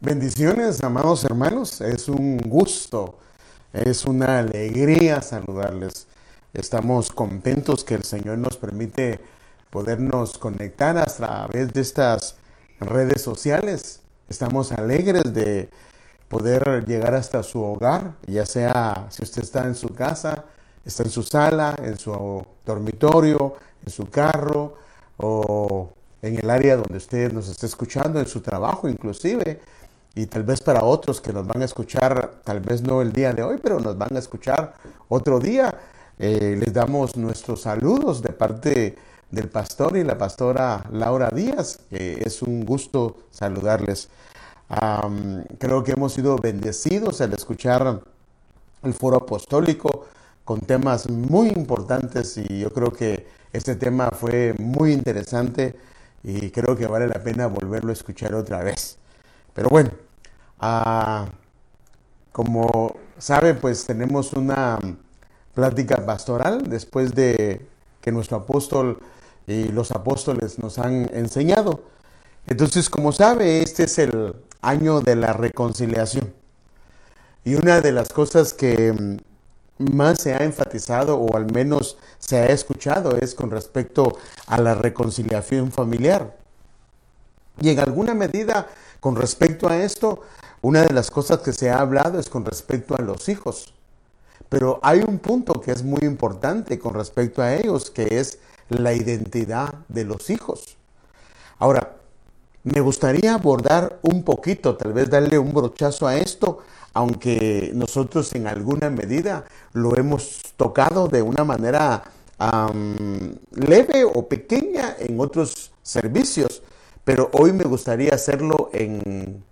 Bendiciones, amados hermanos. Es un gusto, es una alegría saludarles. Estamos contentos que el Señor nos permite podernos conectar a través de estas redes sociales. Estamos alegres de poder llegar hasta su hogar, ya sea si usted está en su casa, está en su sala, en su dormitorio, en su carro o en el área donde usted nos está escuchando, en su trabajo inclusive y tal vez para otros que nos van a escuchar, tal vez no el día de hoy, pero nos van a escuchar otro día. Eh, les damos nuestros saludos de parte del pastor y la pastora Laura Díaz. es un gusto saludarles. creo que hemos sido bendecidos al escuchar el foro apostólico con temas muy importantes y yo creo que este tema fue muy interesante y creo que vale la pena volverlo a escuchar otra vez. Pero bueno, Como saben, pues tenemos una plática pastoral después de que nuestro apóstol y los apóstoles nos han enseñado. Entonces, como sabe, este es el año de la reconciliación. Y una de las cosas que más se ha enfatizado o al menos se ha escuchado es con respecto a la reconciliación familiar. Y en alguna medida con respecto a esto, una de las cosas que se ha hablado es con respecto a los hijos. Pero hay un punto que es muy importante con respecto a ellos, que es la identidad de los hijos. Ahora, me gustaría abordar un poquito, tal vez darle un brochazo a esto, aunque nosotros en alguna medida lo hemos tocado de una manera leve o pequeña en otros servicios, pero hoy me gustaría hacerlo en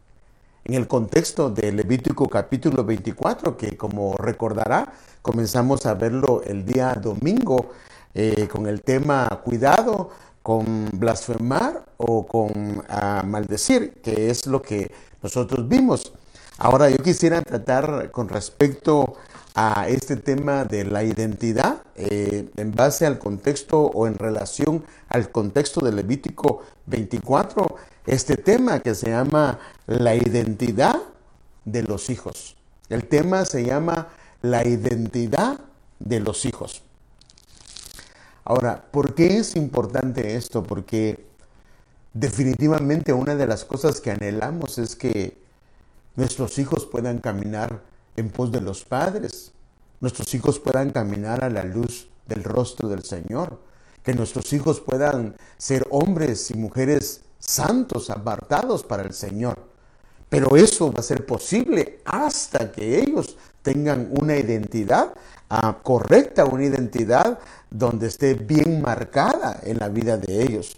en el contexto de Levítico capítulo 24, que como recordará, comenzamos a verlo el día domingo eh, con el tema cuidado con blasfemar o con ah, maldecir, que es lo que nosotros vimos. Ahora yo quisiera tratar con respecto a este tema de la identidad eh, en base al contexto o en relación al contexto de Levítico 24 este tema que se llama la identidad de los hijos. El tema se llama la identidad de los hijos. Ahora, ¿por qué es importante esto? Porque definitivamente una de las cosas que anhelamos es que nuestros hijos puedan caminar en pos de los padres, nuestros hijos puedan caminar a la luz del rostro del Señor, que nuestros hijos puedan ser hombres y mujeres santos, apartados para el Señor. Pero eso va a ser posible hasta que ellos tengan una identidad ah, correcta, una identidad donde esté bien marcada en la vida de ellos.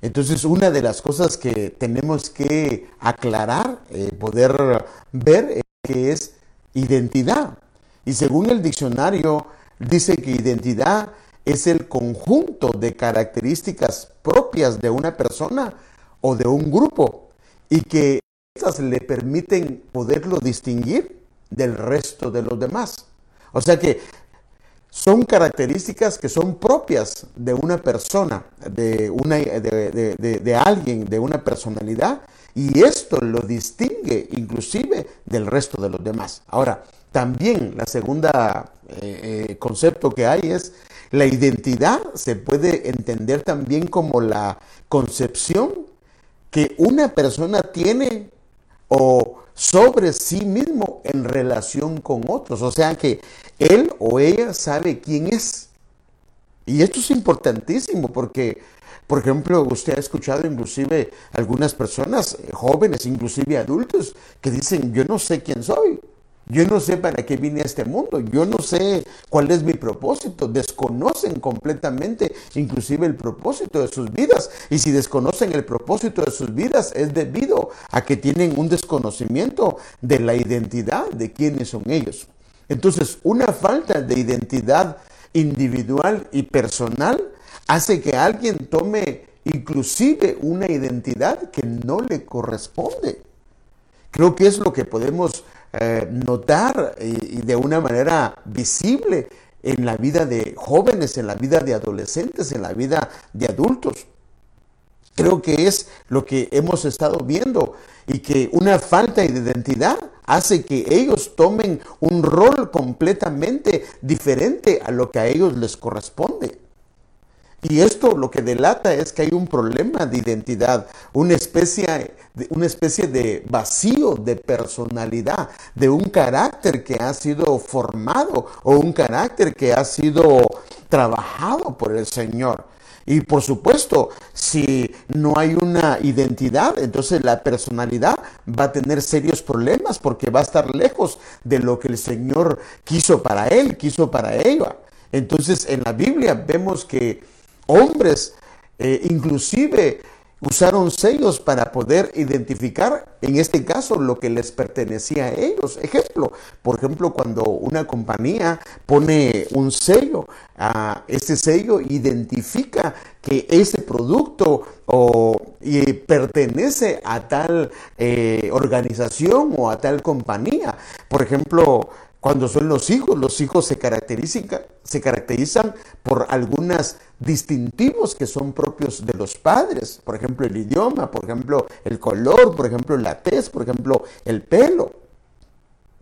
Entonces, una de las cosas que tenemos que aclarar, eh, poder ver, es que es identidad. Y según el diccionario, dice que identidad es el conjunto de características propias de una persona o de un grupo y que estas le permiten poderlo distinguir del resto de los demás. O sea que son características que son propias de una persona, de, una, de, de, alguien, de una personalidad, y esto lo distingue inclusive del resto de los demás. Ahora, también la segunda eh, eh, concepto que hay es la identidad se puede entender también como la concepción que una persona tiene o sobre sí mismo en relación con otros. O sea que él o ella sabe quién es. Y esto es importantísimo porque, por ejemplo, usted ha escuchado inclusive algunas personas, eh, jóvenes, inclusive adultos, que dicen, yo no sé quién soy. Yo no sé para qué vine a este mundo, yo no sé cuál es mi propósito, desconocen completamente inclusive el propósito de sus vidas. Y si desconocen el propósito de sus vidas es debido a que tienen un desconocimiento de la identidad de quiénes son ellos. Entonces, una falta de identidad individual y personal hace que alguien tome inclusive una identidad que no le corresponde. Creo que es lo que podemos eh, notar y, de una manera visible en la vida de jóvenes, en la vida de adolescentes, en la vida de adultos. Creo que es lo que hemos estado viendo y que una falta de identidad hace que ellos tomen un rol completamente diferente a lo que a ellos les corresponde. Y esto lo que delata es que hay un problema de identidad, una especie, una especie de vacío de personalidad, de un carácter que ha sido formado o un carácter que ha sido trabajado por el Señor. Y por supuesto, si no hay una identidad, entonces la personalidad va a tener serios problemas porque va a estar lejos de lo que el Señor quiso para él, quiso para ella. Entonces en la Biblia vemos que hombres, eh, inclusive usaron sellos para poder identificar, en este caso, lo que les pertenecía a ellos. Ejemplo, por ejemplo, cuando una compañía pone un sello, a ese sello identifica que ese producto pertenece a tal eh, organización o a tal compañía. Por ejemplo, cuando son los hijos, los hijos se caracterizan, por algunos distintivos que son propios de los padres. Por ejemplo, el idioma, por ejemplo, el color, por ejemplo, la tez, por ejemplo, el pelo.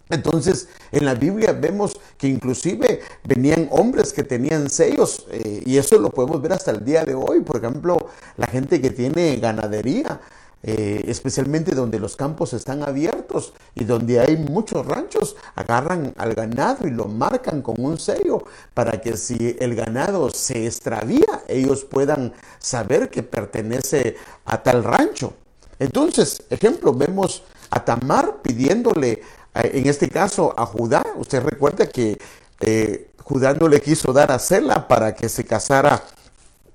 Entonces, en la Biblia vemos que inclusive venían hombres que tenían sellos, eh, y eso lo podemos ver hasta el día de hoy. Por ejemplo, la gente que tiene ganadería, eh, especialmente donde los campos están abiertos y donde hay muchos ranchos, agarran al ganado y lo marcan con un sello para que si el ganado se extravía, ellos puedan saber que pertenece a tal rancho. Entonces, ejemplo, vemos a Tamar pidiéndole, en este caso a Judá, usted recuerda que eh, Judá no le quiso dar a Sela para que se casara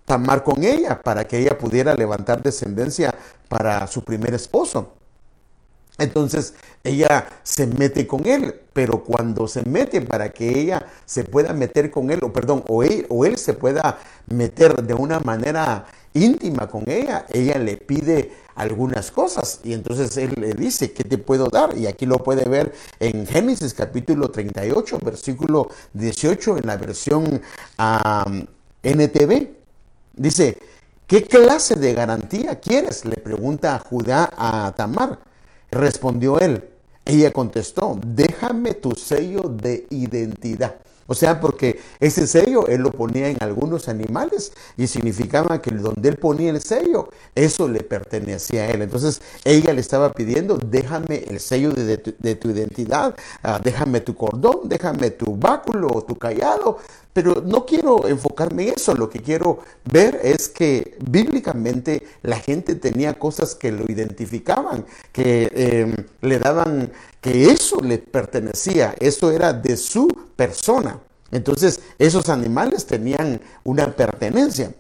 Tamar con ella para que ella pudiera levantar descendencia para su primer esposo. Entonces ella se mete con él, pero cuando se mete para que ella se pueda meter con él, o perdón, o él, se pueda meter de una manera íntima con ella, ella le pide algunas cosas y entonces él le dice, ¿qué te puedo dar? Y aquí lo puede ver en Génesis capítulo 38, versículo 18 en la versión NTV. Dice, ¿qué clase de garantía quieres? Le pregunta Judá a Tamar. Respondió él. Ella contestó, déjame tu sello de identidad. O sea, porque ese sello él lo ponía en algunos animales y significaba que donde él ponía el sello, eso le pertenecía a él. Entonces ella le estaba pidiendo, déjame el sello de, tu, identidad, ah, déjame tu cordón, déjame tu báculo o tu callado, pero no quiero enfocarme en eso, lo que quiero ver es que bíblicamente la gente tenía cosas que lo identificaban, que em, le daban, que eso le pertenecía, eso era de su persona. Entonces esos animales tenían una pertenencia.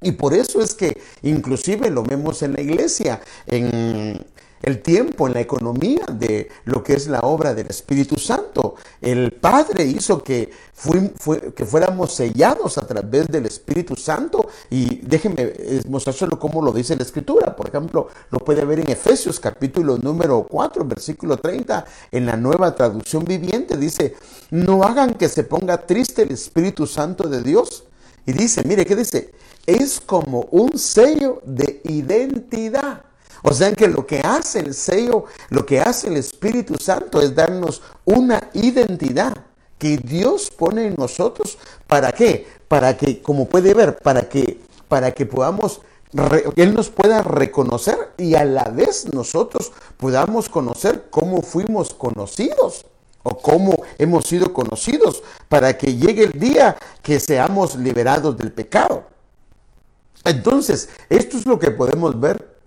Y por eso es que inclusive lo vemos en la iglesia, en el tiempo, en la economía de lo que es la obra del Espíritu Santo. El Padre hizo que, que fuéramos sellados a través del Espíritu Santo y déjenme mostrárselo como lo dice la Escritura. Por ejemplo, lo puede ver en Efesios capítulo número 4, versículo 30, en la nueva traducción viviente. Dice, no hagan que se ponga triste el Espíritu Santo de Dios. Y dice, mire, ¿qué dice? Es como un sello de identidad o sea que lo que hace el sello, lo que hace el Espíritu Santo es darnos una identidad que Dios pone en nosotros. ¿Para qué? Para que, como puede ver, para que, para que podamos, Él nos pueda reconocer y a la vez nosotros podamos conocer cómo fuimos conocidos o cómo hemos sido conocidos para que llegue el día que seamos liberados del pecado. Entonces, esto es lo que podemos ver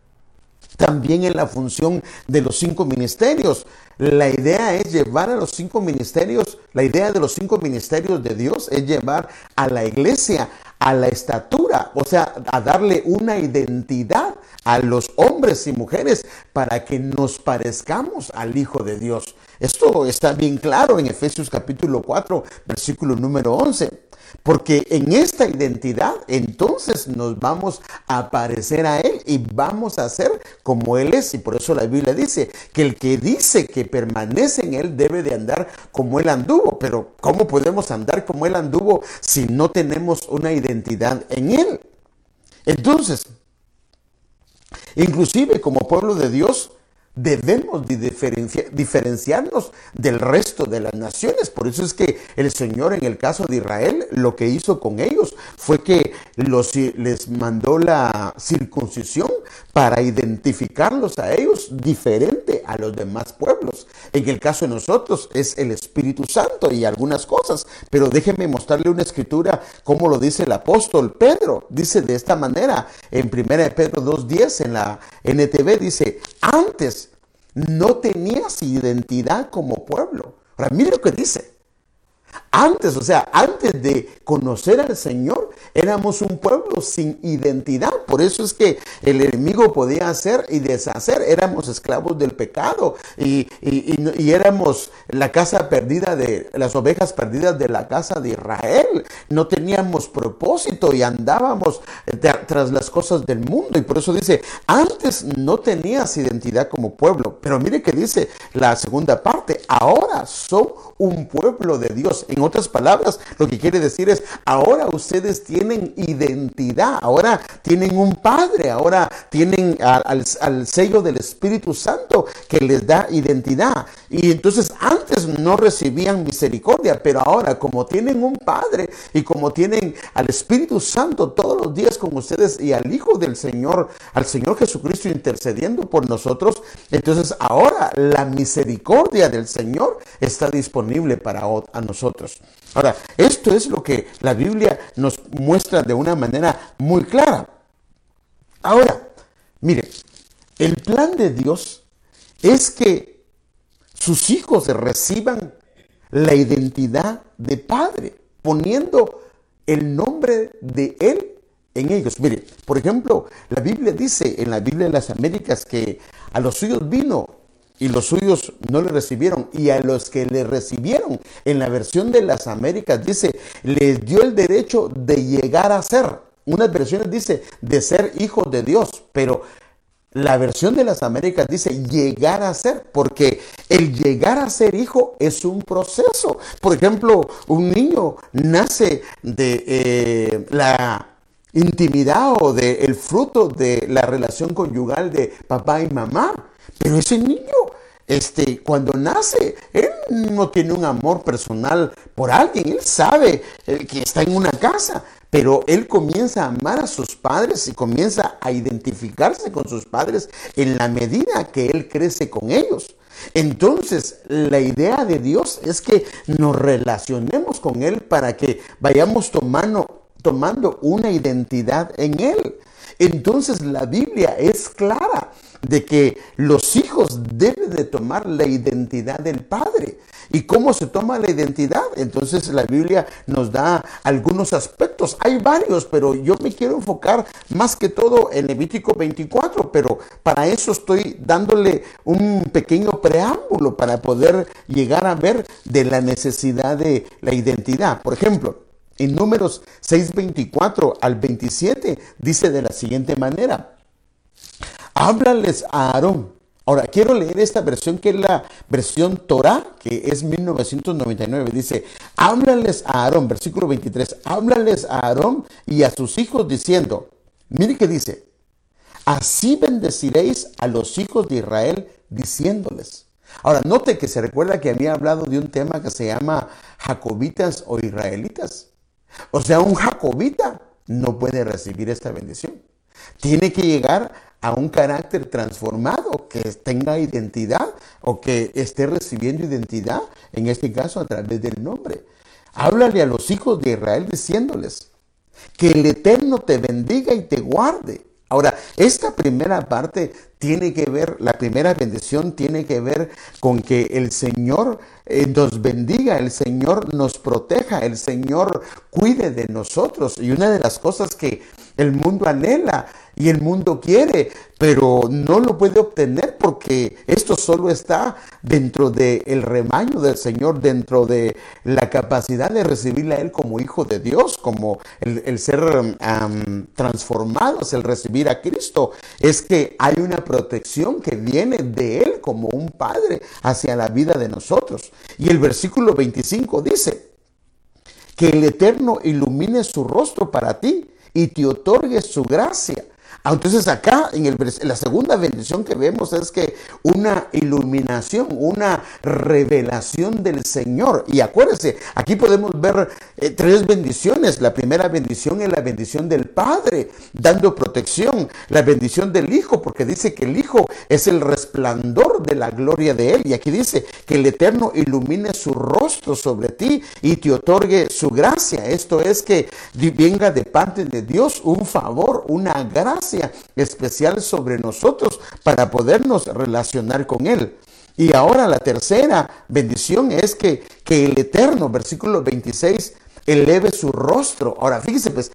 también en la función de los cinco ministerios. La idea es llevar a los cinco ministerios, la idea de los cinco ministerios de Dios es llevar a la iglesia a la estatura, o sea, a darle una identidad a los hombres y mujeres para que nos parezcamos al Hijo de Dios. Esto está bien claro en Efesios capítulo 4, versículo número 11. Porque en esta identidad entonces nos vamos a parecer a Él y vamos a ser como Él es. Y por eso la Biblia dice que el que dice que permanece en Él debe de andar como Él anduvo. Pero ¿cómo podemos andar como Él anduvo si no tenemos una identidad en Él? Entonces, Inclusive como pueblo de Dios, debemos diferenciarnos del resto de las naciones. Por eso es que el Señor en el caso de Israel lo que hizo con ellos fue que les mandó la circuncisión para identificarlos a ellos diferente a los demás pueblos. En el caso de nosotros es el Espíritu Santo y algunas cosas, pero déjenme mostrarle una escritura como lo dice el apóstol Pedro. Dice de esta manera en 1 Pedro 2.10 en la NTV dice, antes no tenías identidad como pueblo. Ahora, mire lo que dice. Antes, o sea, antes de conocer al Señor, éramos un pueblo sin identidad. Por eso es que el enemigo podía hacer y deshacer. Éramos esclavos del pecado y, éramos la casa perdida de las ovejas perdidas de la casa de Israel. No teníamos propósito y andábamos tras las cosas del mundo. Y por eso dice, antes no tenías identidad como pueblo. Pero mire que dice la segunda parte, ahora son un pueblo de Dios. En otras palabras, lo que quiere decir es, ahora ustedes tienen identidad, ahora tienen un Padre, ahora tienen al, sello del Espíritu Santo que les da identidad. Y entonces antes no recibían misericordia, pero ahora como tienen un Padre y como tienen al Espíritu Santo todos los días con ustedes y al Hijo del Señor, al Señor Jesucristo intercediendo por nosotros, entonces ahora la misericordia del Señor está disponible para a nosotros. Ahora, esto es lo que la Biblia nos muestra de una manera muy clara. Ahora, mire, el plan de Dios es que sus hijos reciban la identidad de padre, poniendo el nombre de Él en ellos. Mire, por ejemplo, la Biblia dice en la Biblia de las Américas que a los suyos vino y los suyos no le recibieron. Y a los que le recibieron, en la versión de las Américas dice, les dio el derecho de llegar a ser. Unas versiones dice de ser hijos de Dios, pero la versión de las Américas dice llegar a ser, porque el llegar a ser hijo es un proceso. Por ejemplo, un niño nace de eh, la intimidad o del fruto de la relación conyugal de papá y mamá. Pero ese niño, este, cuando nace, él no tiene un amor personal por alguien, él sabe eh, que está en una casa, pero él comienza a amar a sus padres y comienza a identificarse con sus padres en la medida que él crece con ellos. Entonces, la idea de Dios es que nos relacionemos con Él para que vayamos tomando, tomando una identidad en Él. Entonces, la Biblia es clara de que los hijos deben de tomar la identidad del padre. ¿Y cómo se toma la identidad? Entonces la Biblia nos da algunos aspectos. Hay varios, pero yo me quiero enfocar más que todo en Levítico 24, pero para eso estoy dándole un pequeño preámbulo para poder llegar a ver de la necesidad de la identidad. Por ejemplo, en números 6.24 al 27 dice de la siguiente manera, háblales a Aarón. Ahora, quiero leer esta versión que es la versión Torah, que es 1999. Dice, háblales a Aarón, versículo 23, háblales a Aarón y a sus hijos diciendo, mire que dice, así bendeciréis a los hijos de Israel diciéndoles. Ahora, note que se recuerda que había hablado de un tema que se llama jacobitas o israelitas. O sea, un jacobita no puede recibir esta bendición. Tiene que llegar a un carácter transformado, que tenga identidad o que esté recibiendo identidad, en este caso a través del nombre. Háblale a los hijos de Israel diciéndoles, que el Eterno te bendiga y te guarde. Ahora, esta primera parte tiene que ver, la primera bendición tiene que ver con que el Señor eh, nos bendiga, el Señor nos proteja, el Señor cuide de nosotros. Y una de las cosas que el mundo anhela y el mundo quiere, pero no lo puede obtener porque esto solo está dentro del rebaño del Señor, dentro de la capacidad de recibirle a Él como hijo de Dios, como el, ser transformados, el recibir a Cristo. Es que hay una protección que viene de Él como un Padre hacia la vida de nosotros. Y el versículo 25 dice, que el Eterno ilumine su rostro para ti y te otorgue su gracia entonces acá en, el, la segunda bendición que vemos es que una iluminación, una revelación del Señor. Y acuérdense, aquí podemos ver eh, tres bendiciones. La primera bendición es la bendición del Padre, dando protección. La bendición del Hijo, porque dice que el Hijo es el resplandor de la gloria de Él. Y aquí dice que el Eterno ilumine su rostro sobre ti y te otorgue su gracia. Esto es que venga de parte de Dios un favor, una gracia especial sobre nosotros para podernos relacionar con Él. Y ahora la tercera bendición es que, que el Eterno, versículo 26, eleve su rostro. Ahora, fíjese pues,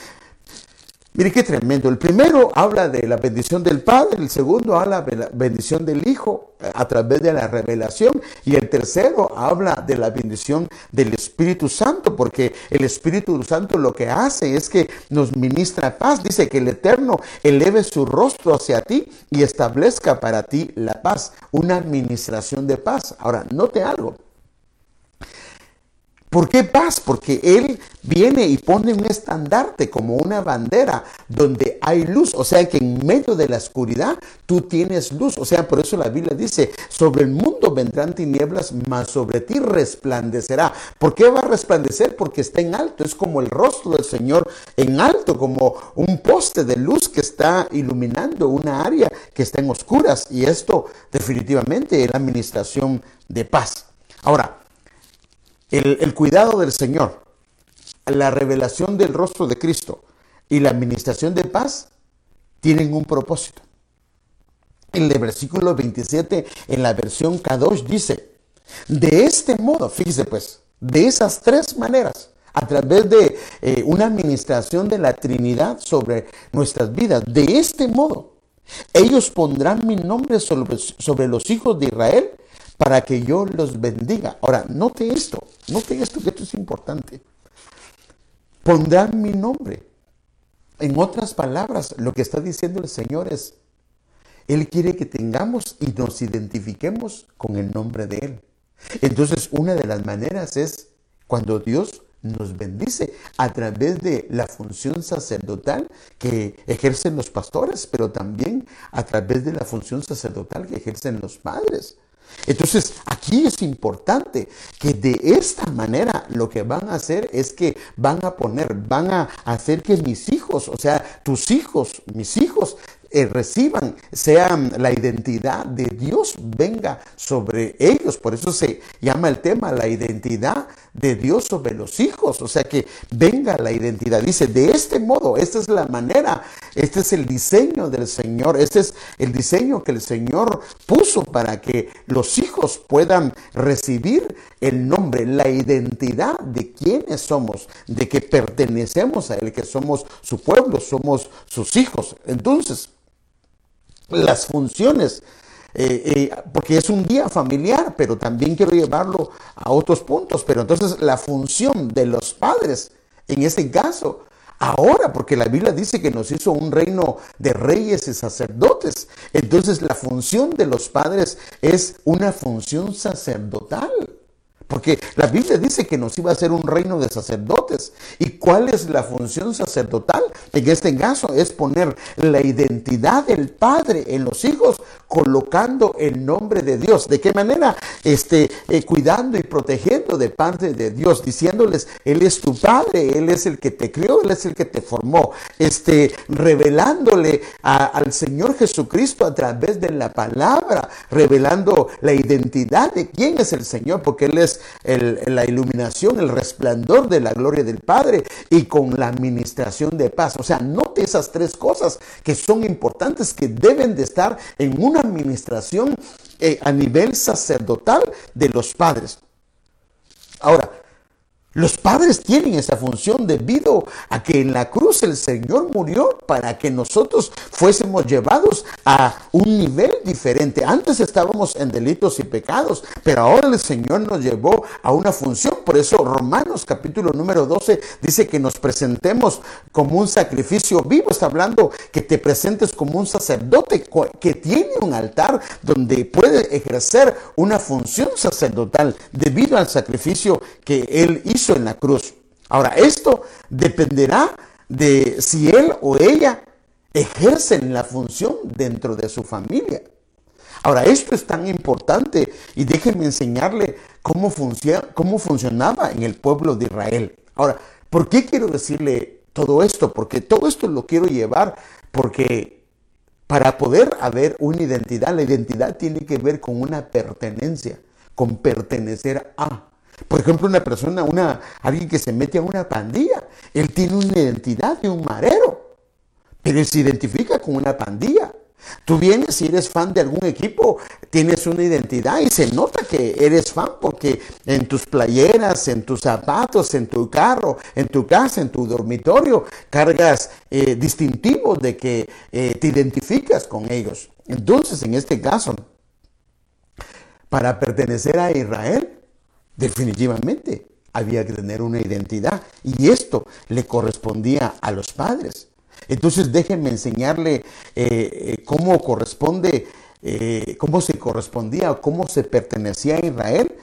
Mire qué tremendo. El primero habla de la bendición del Padre, el segundo habla de la bendición del Hijo eh, a través de la revelación y el tercero habla de la bendición del Espíritu Santo, porque el Espíritu Santo lo que hace es que nos ministra paz. Dice que el Eterno eleve su rostro hacia ti y establezca para ti la paz, una administración de paz. Ahora, note algo. ¿Por qué paz? Porque Él viene y pone un estandarte como una bandera donde hay luz. O sea que en medio de la oscuridad tú tienes luz. O sea, por eso la Biblia dice, sobre el mundo vendrán tinieblas, mas sobre ti resplandecerá. ¿Por qué va a resplandecer? Porque está en alto. Es como el rostro del Señor en alto, como un poste de luz que está iluminando una área que está en oscuras. Y esto definitivamente es la administración de paz. Ahora, el, cuidado del Señor, la revelación del rostro de Cristo y la administración de paz tienen un propósito. En el versículo 27, en la versión Kadosh, dice, de este modo, fíjese pues, de esas tres maneras, a través de eh, una administración de la Trinidad sobre nuestras vidas, de este modo, ellos pondrán mi nombre sobre, sobre los hijos de Israel para que yo los bendiga. Ahora, note esto, note esto que esto es importante. Pondrán mi nombre. En otras palabras, lo que está diciendo el Señor es, Él quiere que tengamos y nos identifiquemos con el nombre de Él. Entonces, una de las maneras es cuando Dios nos bendice a través de la función sacerdotal que ejercen los pastores, pero también a través de la función sacerdotal que ejercen los padres. Entonces, aquí es importante que de esta manera lo que van a hacer es que van a poner, van a hacer que mis hijos, o sea, tus hijos, mis hijos, eh, reciban, sean la identidad de Dios venga sobre ellos. Por eso se llama el tema la identidad de Dios sobre los hijos. O sea que venga la identidad. Dice, de este modo, esta es la manera, este es el diseño del Señor, este es el diseño que el Señor puso para que los hijos puedan recibir el nombre, la identidad de quiénes somos, de que pertenecemos a Él, que somos su pueblo, somos sus hijos. Entonces, las funciones, eh, eh, porque es un día familiar, pero también quiero llevarlo a otros puntos. Pero entonces la función de los padres, en este caso, ahora, porque la Biblia dice que nos hizo un reino de reyes y sacerdotes, entonces la función de los padres es una función sacerdotal. Porque la Biblia dice que nos iba a ser un reino de sacerdotes. ¿Y cuál es la función sacerdotal? En este caso es poner la identidad del Padre en los hijos, colocando el nombre de Dios. ¿De qué manera? Este, eh, cuidando y protegiendo de parte de Dios, diciéndoles, Él es tu Padre, Él es el que te crió, Él es el que te formó. Este, revelándole al Señor Jesucristo a través de la palabra, revelando la identidad de quién es el Señor, porque Él es la iluminación, el resplandor de la gloria del Padre y con la administración de paz. O sea, note esas tres cosas que son importantes, que deben de estar en una administración eh, a nivel sacerdotal de los padres. Ahora, los padres tienen esa función debido a que en la cruz el Señor murió para que nosotros fuésemos llevados a un nivel diferente. Antes estábamos en delitos y pecados, pero ahora el Señor nos llevó a una función. Por eso Romanos capítulo número 12 dice que nos presentemos como un sacrificio vivo. Está hablando que te presentes como un sacerdote que tiene un altar donde puede ejercer una función sacerdotal debido al sacrificio que Él hizo en la cruz. Ahora, esto dependerá de si él o ella ejercen la función dentro de su familia. Ahora, esto es tan importante y déjenme enseñarle cómo, cómo funcionaba en el pueblo de Israel. Ahora, ¿por qué quiero decirle todo esto? Porque todo esto lo quiero llevar porque para poder haber una identidad, la identidad tiene que ver con una pertenencia, con pertenecer a. Por ejemplo, una persona, alguien que se mete a una pandilla, él tiene una identidad de un marero, pero él se identifica con una pandilla. Tú vienes, si eres fan de algún equipo, tienes una identidad y se nota que eres fan porque en tus playeras, en tus zapatos, en tu carro, en tu casa, en tu dormitorio, cargas eh, distintivos de que eh, te identificas con ellos. Entonces, en este caso, para pertenecer a Israel, definitivamente había que tener una identidad y esto le correspondía a los padres. Entonces déjenme enseñarle eh, eh, cómo corresponde, eh, cómo se correspondía cómo se pertenecía a Israel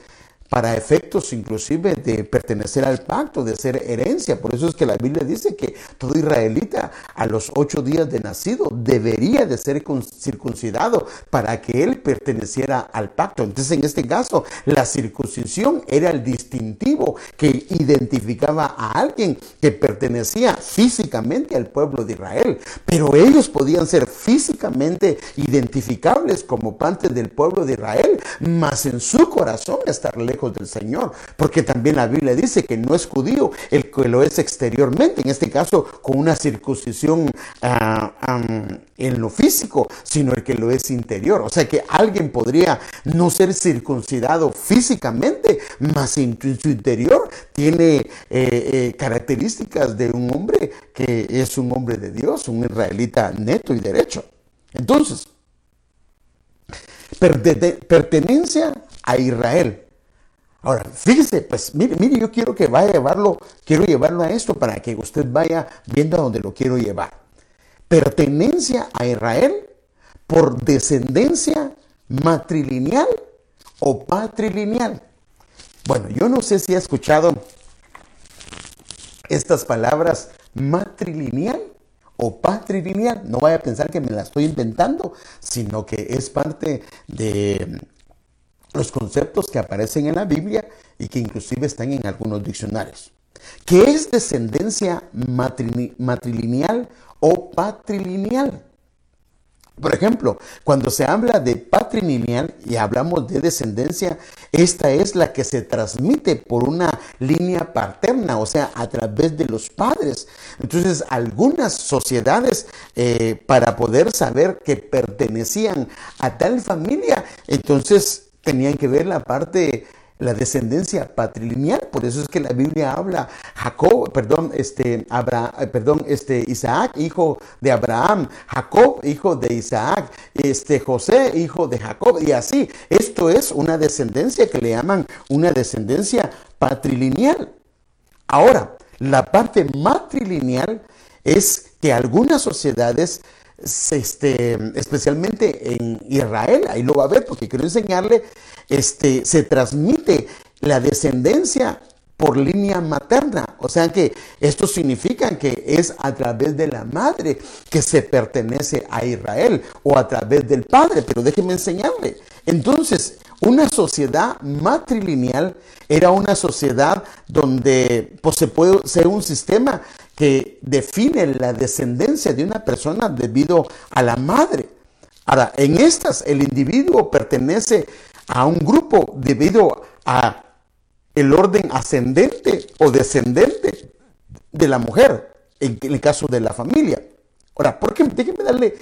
para efectos inclusive de pertenecer al pacto, de ser herencia. Por eso es que la Biblia dice que todo israelita a los ocho días de nacido debería de ser circuncidado para que él perteneciera al pacto. Entonces en este caso la circuncisión era el distintivo que identificaba a alguien que pertenecía físicamente al pueblo de Israel. Pero ellos podían ser físicamente identificables como parte del pueblo de Israel, mas en su corazón estar lejos del Señor, porque también la Biblia dice que no es judío el que lo es exteriormente, en este caso con una circuncisión ah, en lo físico, sino el que lo es interior. O sea que alguien podría no ser circuncidado físicamente, mas en su interior tiene eh, eh, características de un hombre que es un hombre de Dios, un israelita neto y derecho. Entonces, pertenencia a Israel Ahora, fíjese, pues mire, mire, yo quiero que vaya a llevarlo, quiero llevarlo a esto para que usted vaya viendo a dónde lo quiero llevar. Pertenencia a Israel por descendencia matrilineal o patrilineal. Bueno, yo no sé si ha escuchado estas palabras matrilineal o patrilineal. No vaya a pensar que me la estoy inventando, sino que es parte de los conceptos que aparecen en la Biblia y que inclusive están en algunos diccionarios. ¿Qué es descendencia matrilineal o patrilineal? Por ejemplo, cuando se habla de patrilineal y hablamos de descendencia, esta es la que se transmite por una línea paterna, o sea, a través de los padres. Entonces, algunas sociedades, eh, para poder saber que pertenecían a tal familia, entonces tenían que ver la parte la descendencia patrilineal, por eso es que la Biblia habla Jacob, perdón, este, Abraham, eh, perdón, este, Isaac, hijo de Abraham, Jacob, hijo de Isaac, este, José, hijo de Jacob, y así. Esto es una descendencia que le llaman una descendencia patrilineal. Ahora, la parte matrilineal es que algunas sociedades este, especialmente en Israel, ahí lo va a ver porque quiero enseñarle, este, se transmite la descendencia por línea materna. O sea que esto significa que es a través de la madre que se pertenece a Israel o a través del padre. Pero déjeme enseñarle. Entonces, una sociedad matrilineal era una sociedad donde pues, se puede ser un sistema que define la descendencia de una persona debido a la madre. Ahora, en estas el individuo pertenece a un grupo debido a el orden ascendente o descendente de la mujer, en el caso de la familia. Ahora, ¿por qué? Déjenme darle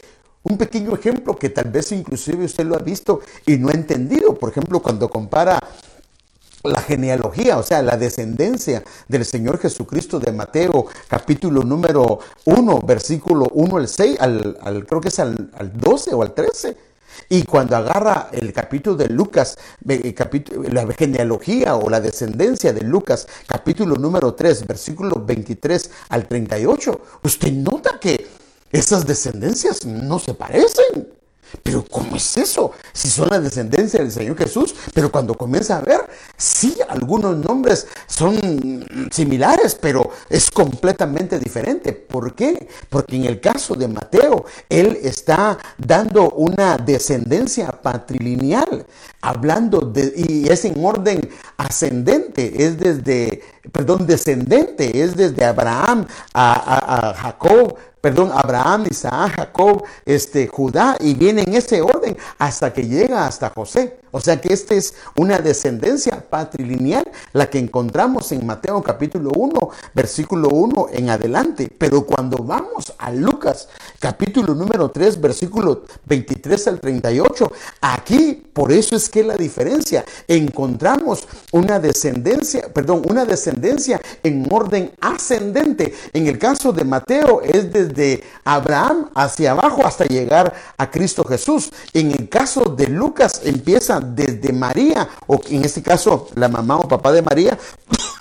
un pequeño ejemplo que tal vez inclusive usted lo ha visto y no ha entendido. Por ejemplo, cuando compara la genealogía, o sea, la descendencia del Señor Jesucristo de Mateo, capítulo número 1, versículo 1 al 6, al, creo que es al, 12 o al 13. Y cuando agarra el capítulo de Lucas, la genealogía o la descendencia de Lucas, capítulo número 3, versículo 23 al 38, usted nota que esas descendencias no se parecen. Pero ¿cómo es eso? Si son la descendencia del Señor Jesús, pero cuando comienza a ver, sí, algunos nombres son similares, pero es completamente diferente. ¿Por qué? Porque en el caso de Mateo, él está dando una descendencia patrilineal, hablando de, y es en orden ascendente, es desde, perdón, descendente, es desde Abraham a, a Jacob, perdón, Abraham, Isaac, Jacob, este, Judá, y viene en ese orden hasta que llega hasta José. O sea que esta es una descendencia patrilineal, la que encontramos en Mateo capítulo 1, versículo 1 en adelante. Pero cuando vamos a Lucas capítulo número 3, versículo 23 al 38, aquí, por eso es que la diferencia, encontramos una descendencia, perdón, una descendencia en orden ascendente. En el caso de Mateo es desde Abraham hacia abajo hasta llegar a Cristo Jesús. En el caso de Lucas empieza desde María, o en este caso la mamá o papá de María,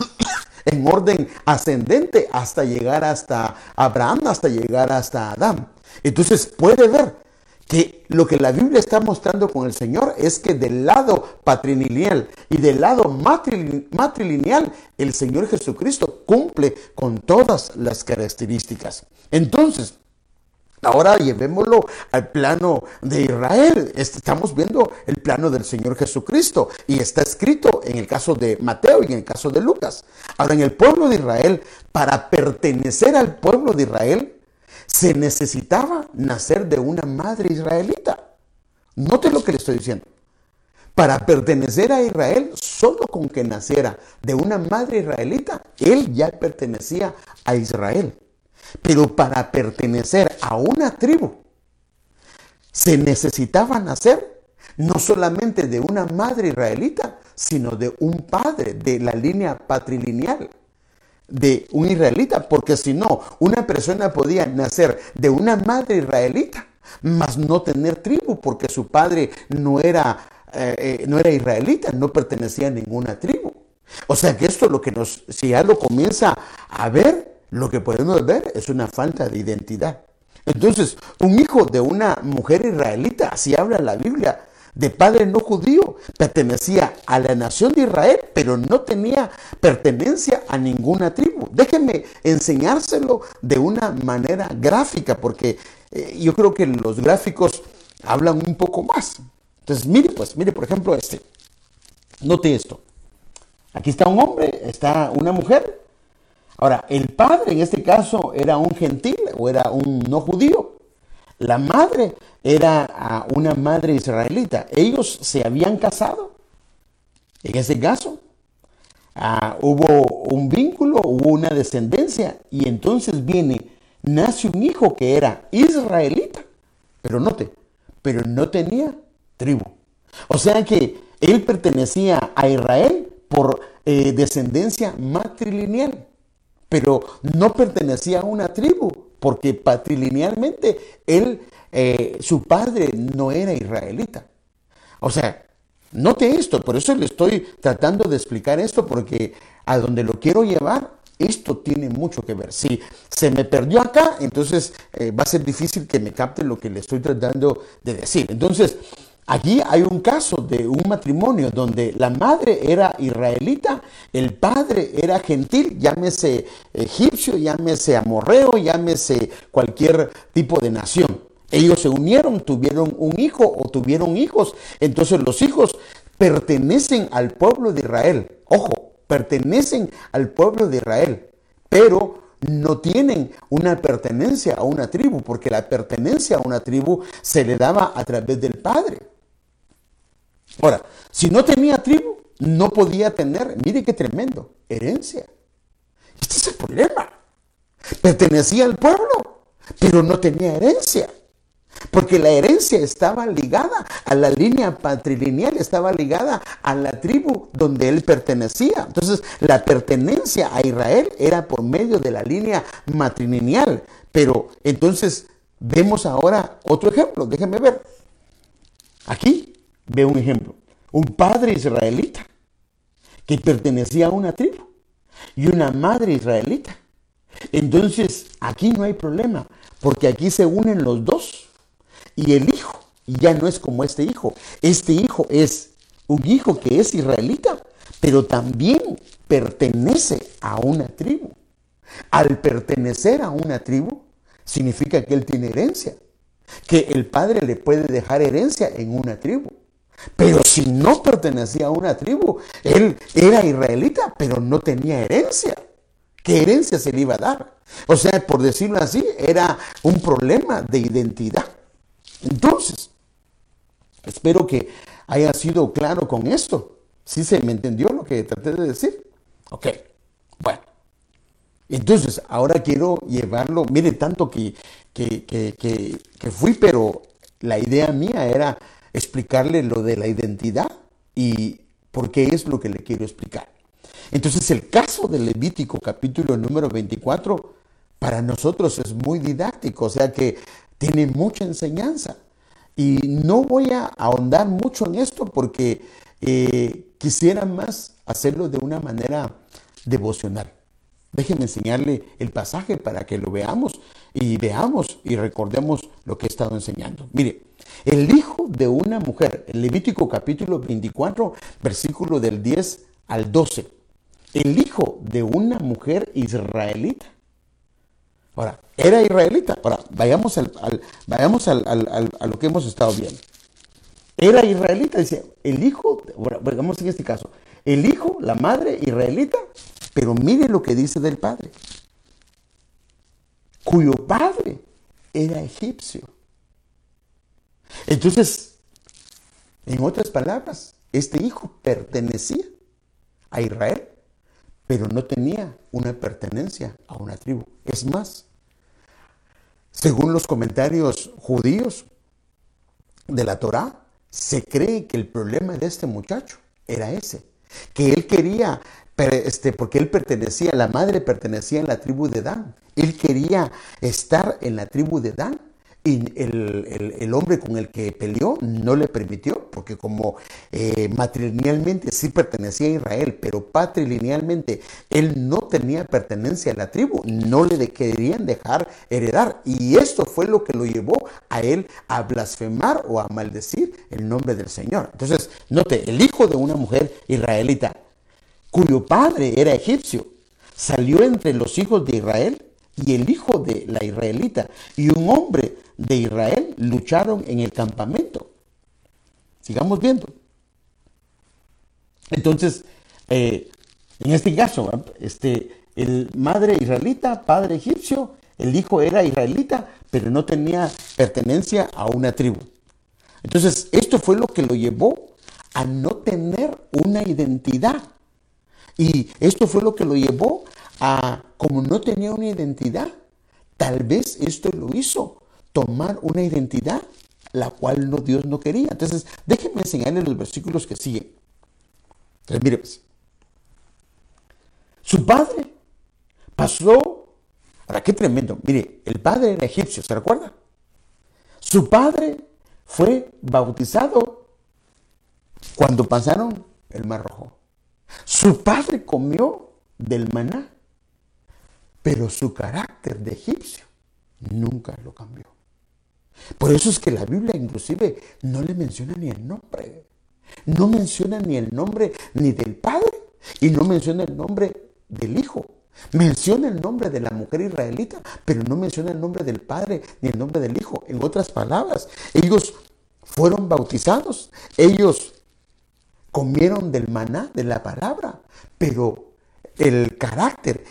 en orden ascendente hasta llegar hasta Abraham, hasta llegar hasta Adán. Entonces puede ver que lo que la Biblia está mostrando con el Señor es que del lado patrilineal y del lado matrilineal, el Señor Jesucristo cumple con todas las características. Entonces, Ahora llevémoslo al plano de Israel. Estamos viendo el plano del Señor Jesucristo y está escrito en el caso de Mateo y en el caso de Lucas. Ahora, en el pueblo de Israel, para pertenecer al pueblo de Israel, se necesitaba nacer de una madre israelita. Note lo que le estoy diciendo. Para pertenecer a Israel, solo con que naciera de una madre israelita, él ya pertenecía a Israel. Pero para pertenecer a una tribu, se necesitaba nacer no solamente de una madre israelita, sino de un padre de la línea patrilineal de un israelita, porque si no, una persona podía nacer de una madre israelita, mas no tener tribu, porque su padre no era, eh, eh, no era israelita, no pertenecía a ninguna tribu. O sea que esto lo que nos, si ya lo comienza a ver, lo que podemos ver es una falta de identidad. Entonces, un hijo de una mujer israelita, así habla la Biblia, de padre no judío, pertenecía a la nación de Israel, pero no tenía pertenencia a ninguna tribu. Déjenme enseñárselo de una manera gráfica, porque eh, yo creo que los gráficos hablan un poco más. Entonces, mire, pues, mire, por ejemplo, este. Note esto. Aquí está un hombre, está una mujer, Ahora, el padre en este caso era un gentil o era un no judío. La madre era una madre israelita. Ellos se habían casado. En ese caso, ah, hubo un vínculo, hubo una descendencia y entonces viene, nace un hijo que era israelita, pero note, pero no tenía tribu. O sea que él pertenecía a Israel por eh, descendencia matrilineal pero no pertenecía a una tribu, porque patrilinealmente él, eh, su padre no era israelita. O sea, note esto, por eso le estoy tratando de explicar esto, porque a donde lo quiero llevar, esto tiene mucho que ver. Si se me perdió acá, entonces eh, va a ser difícil que me capte lo que le estoy tratando de decir. Entonces, Aquí hay un caso de un matrimonio donde la madre era israelita, el padre era gentil, llámese egipcio, llámese amorreo, llámese cualquier tipo de nación. Ellos se unieron, tuvieron un hijo o tuvieron hijos. Entonces los hijos pertenecen al pueblo de Israel. Ojo, pertenecen al pueblo de Israel, pero no tienen una pertenencia a una tribu, porque la pertenencia a una tribu se le daba a través del padre. Ahora, si no tenía tribu, no podía tener, mire qué tremendo, herencia. Este es el problema. Pertenecía al pueblo, pero no tenía herencia. Porque la herencia estaba ligada a la línea patrilineal, estaba ligada a la tribu donde él pertenecía. Entonces, la pertenencia a Israel era por medio de la línea matrilineal. Pero entonces, vemos ahora otro ejemplo. Déjenme ver. Aquí Ve un ejemplo. Un padre israelita que pertenecía a una tribu y una madre israelita. Entonces, aquí no hay problema, porque aquí se unen los dos. Y el hijo ya no es como este hijo. Este hijo es un hijo que es israelita, pero también pertenece a una tribu. Al pertenecer a una tribu, significa que él tiene herencia, que el padre le puede dejar herencia en una tribu. Pero si no pertenecía a una tribu, él era israelita, pero no tenía herencia. ¿Qué herencia se le iba a dar? O sea, por decirlo así, era un problema de identidad. Entonces, espero que haya sido claro con esto. ¿Sí se me entendió lo que traté de decir? Ok, bueno. Entonces, ahora quiero llevarlo, mire, tanto que, que, que, que, fui, pero la idea mía era explicarle lo de la identidad y por qué es lo que le quiero explicar. Entonces, el caso del Levítico capítulo número 24 para nosotros es muy didáctico, o sea que tiene mucha enseñanza. Y no voy a ahondar mucho en esto porque eh, quisiera más hacerlo de una manera devocional. Déjenme enseñarle el pasaje para que lo veamos y veamos y recordemos lo que he estado enseñando. Mire, el hijo de una mujer, el Levítico capítulo 24, versículo del 10 al 12. El hijo de una mujer israelita. Ahora, era israelita. Ahora, vayamos, al, vayamos al, a lo que hemos estado viendo. Era israelita, dice, el hijo, vamos en este caso, el hijo, la madre israelita, pero mire lo que dice del padre, cuyo padre era egipcio. Entonces, en otras palabras, este hijo pertenecía a Israel, pero no tenía una pertenencia a una tribu. Es más, según los comentarios judíos de la Torá, se cree que el problema de este muchacho era ese, que él quería, este, porque él pertenecía, la madre pertenecía a la tribu de Dan, él quería estar en la tribu de Dan y el, hombre con el que peleó no le permitió, porque como eh, matrilinealmente sí pertenecía a Israel, pero patrilinealmente él no tenía pertenencia a la tribu, no le querían dejar heredar. Y esto fue lo que lo llevó a él a blasfemar o a maldecir el nombre del Señor. Entonces, note, el hijo de una mujer israelita, cuyo padre era egipcio, salió entre los hijos de Israel y el hijo de la israelita y un hombre de Israel lucharon en el campamento. Sigamos viendo. Entonces, eh, en este caso, este, el madre israelita, padre egipcio, el hijo era israelita, pero no tenía pertenencia a una tribu. Entonces, esto fue lo que lo llevó a no tener una identidad. Y esto fue lo que lo llevó a, como no tenía una identidad, tal vez esto lo hizo tomar una identidad la cual Dios no quería. Entonces, déjenme enseñarles los versículos que siguen. Entonces, mire, pues, su padre pasó, ahora qué tremendo, mire, el padre era egipcio, ¿se recuerda? Su padre fue bautizado cuando pasaron el Mar Rojo. Su padre comió del maná, pero su carácter de egipcio nunca lo cambió. Por eso es que la Biblia inclusive no le menciona ni el nombre. No menciona ni el nombre ni del Padre y no menciona el nombre del Hijo. Menciona el nombre de la mujer israelita, pero no menciona el nombre del Padre ni el nombre del Hijo. En otras palabras, ellos fueron bautizados, ellos comieron del maná, de la palabra, pero el carácter,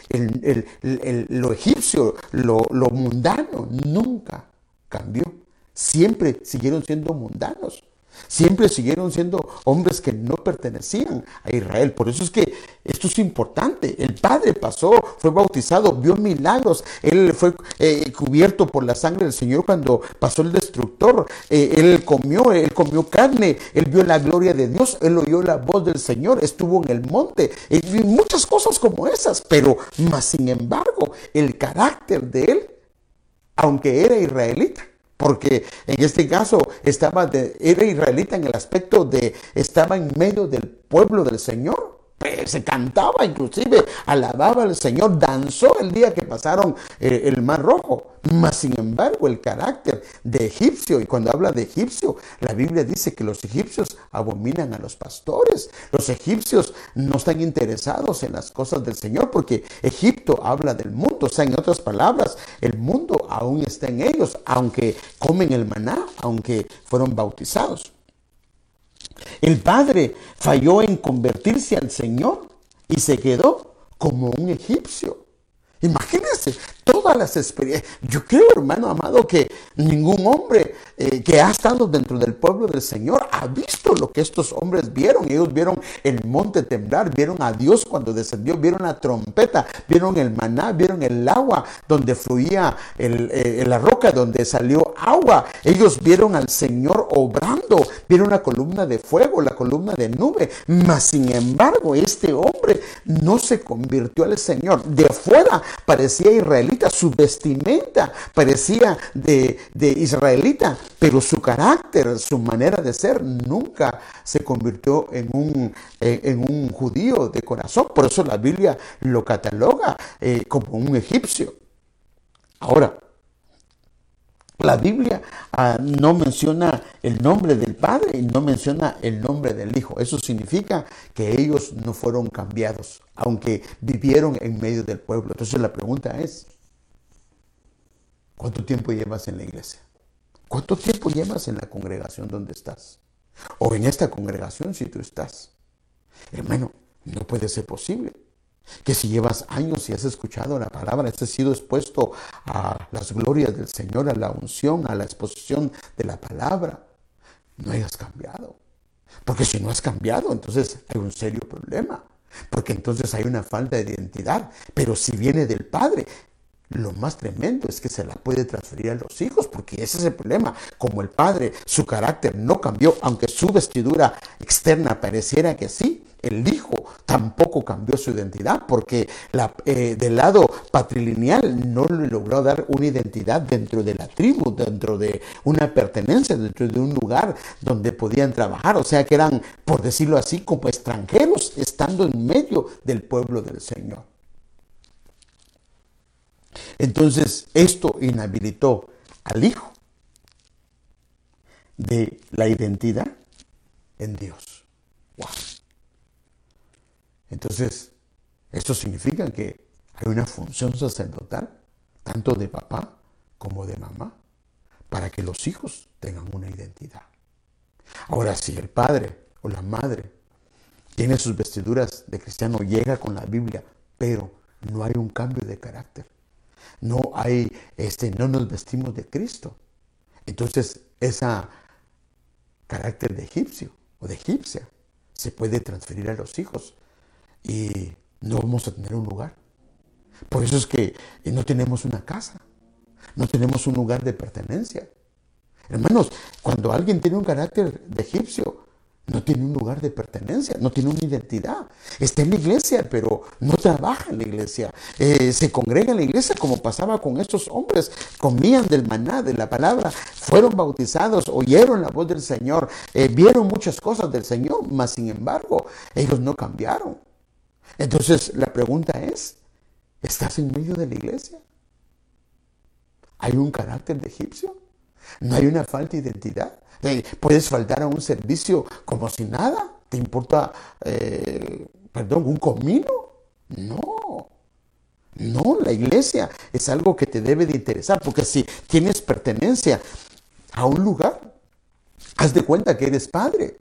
lo egipcio, lo, lo mundano, nunca cambió. Siempre siguieron siendo mundanos. Siempre siguieron siendo hombres que no pertenecían a Israel. Por eso es que esto es importante. El Padre pasó, fue bautizado, vio milagros. Él fue eh, cubierto por la sangre del Señor cuando pasó el destructor. Eh, él comió, él comió carne, él vio la gloria de Dios, él oyó la voz del Señor, estuvo en el monte. Y muchas cosas como esas. Pero, más sin embargo, el carácter de él, aunque era israelita, porque en este caso estaba de, era israelita en el aspecto de estaba en medio del pueblo del Señor, se cantaba inclusive, alababa al Señor, danzó el día que pasaron eh, el Mar Rojo. Mas sin embargo el carácter de egipcio, y cuando habla de egipcio, la Biblia dice que los egipcios abominan a los pastores. Los egipcios no están interesados en las cosas del Señor porque Egipto habla del mundo. O sea, en otras palabras, el mundo aún está en ellos, aunque comen el maná, aunque fueron bautizados. El padre falló en convertirse al Señor y se quedó como un egipcio. Imagínense todas las experiencias. Yo creo, hermano amado, que ningún hombre eh, que ha estado dentro del pueblo del Señor ha visto lo que estos hombres vieron. Ellos vieron el monte temblar, vieron a Dios cuando descendió, vieron la trompeta, vieron el maná, vieron el agua donde fluía eh, la roca, donde salió agua. Ellos vieron al Señor obrando, vieron la columna de fuego, la columna de nube. Mas sin embargo, este hombre no se convirtió al Señor. De fuera parecía israelita, su vestimenta parecía de, israelita, pero su carácter, su manera de ser nunca se convirtió en un, eh, en un judío de corazón. Por eso la Biblia lo cataloga eh, como un egipcio. Ahora, la Biblia ah, no menciona el nombre del Padre y no menciona el nombre del Hijo. Eso significa que ellos no fueron cambiados, aunque vivieron en medio del pueblo. Entonces la pregunta es, ¿cuánto tiempo llevas en la iglesia? ¿Cuánto tiempo llevas en la congregación donde estás? O en esta congregación si tú estás. Hermano, no puede ser posible que si llevas años y has escuchado la palabra, has sido expuesto a las glorias del Señor, a la unción, a la exposición de la palabra, no hayas cambiado. Porque si no has cambiado, entonces hay un serio problema. Porque entonces hay una falta de identidad. Pero si viene del Padre, lo más tremendo es que se la puede transferir a los hijos, porque ese es el problema. Como el padre, su carácter no cambió, aunque su vestidura externa pareciera que sí, el hijo tampoco cambió su identidad, porque la, eh, del lado patrilineal no le logró dar una identidad dentro de la tribu, dentro de una pertenencia, dentro de un lugar donde podían trabajar. O sea que eran, por decirlo así, como extranjeros, estando en medio del pueblo del Señor. Entonces, esto inhabilitó al Hijo de la identidad en Dios. Entonces, esto significa que hay una función sacerdotal, tanto de papá como de mamá, para que los hijos tengan una identidad. Ahora, si el padre o la madre tiene sus vestiduras de cristiano, llega con la Biblia, pero no hay un cambio de carácter, no hay, este, no nos vestimos de Cristo. Entonces, ese carácter de egipcio o de egipcia se puede transferir a los hijos y no vamos a tener un lugar. Por eso es que no tenemos una casa, no tenemos un lugar de pertenencia. Hermanos, cuando alguien tiene un carácter de egipcio, no tiene un lugar de pertenencia, no tiene una identidad. Está en la iglesia, pero no trabaja en la iglesia. Eh, se congrega en la iglesia como pasaba con estos hombres. Comían del maná, de la palabra, fueron bautizados, oyeron la voz del Señor, eh, vieron muchas cosas del Señor, mas sin embargo, ellos no cambiaron. Entonces la pregunta es, ¿estás en medio de la iglesia? ¿Hay un carácter de egipcio? ¿No hay una falta de identidad? ¿Puedes faltar a un servicio como si nada? ¿Te importa, eh, perdón, un comino? No. No, la iglesia es algo que te debe de interesar, porque si tienes pertenencia a un lugar, haz de cuenta que eres padre.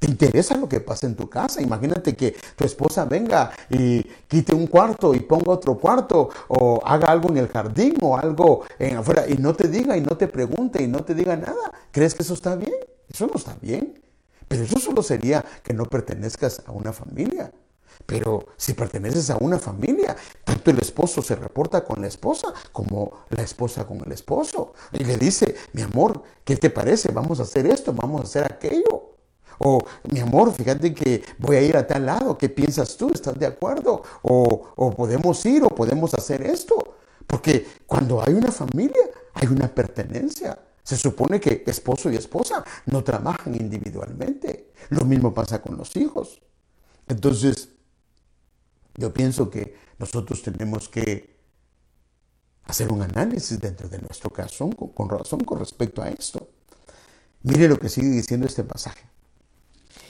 ¿Te interesa lo que pasa en tu casa? Imagínate que tu esposa venga y quite un cuarto y ponga otro cuarto o haga algo en el jardín o algo en afuera y no te diga y no te pregunte y no te diga nada. ¿Crees que eso está bien? Eso no está bien. Pero eso solo sería que no pertenezcas a una familia. Pero si perteneces a una familia, tanto el esposo se reporta con la esposa como la esposa con el esposo. Y le dice, mi amor, ¿qué te parece? Vamos a hacer esto, vamos a hacer aquello. O, mi amor, fíjate que voy a ir a tal lado, ¿qué piensas tú? ¿Estás de acuerdo? O, podemos ir o podemos hacer esto. Porque cuando hay una familia, hay una pertenencia. Se supone que esposo y esposa no trabajan individualmente. Lo mismo pasa con los hijos. Entonces, Yo pienso que nosotros tenemos que hacer un análisis dentro de nuestro corazón con, razón con respecto a esto. Mire lo que sigue diciendo este pasaje.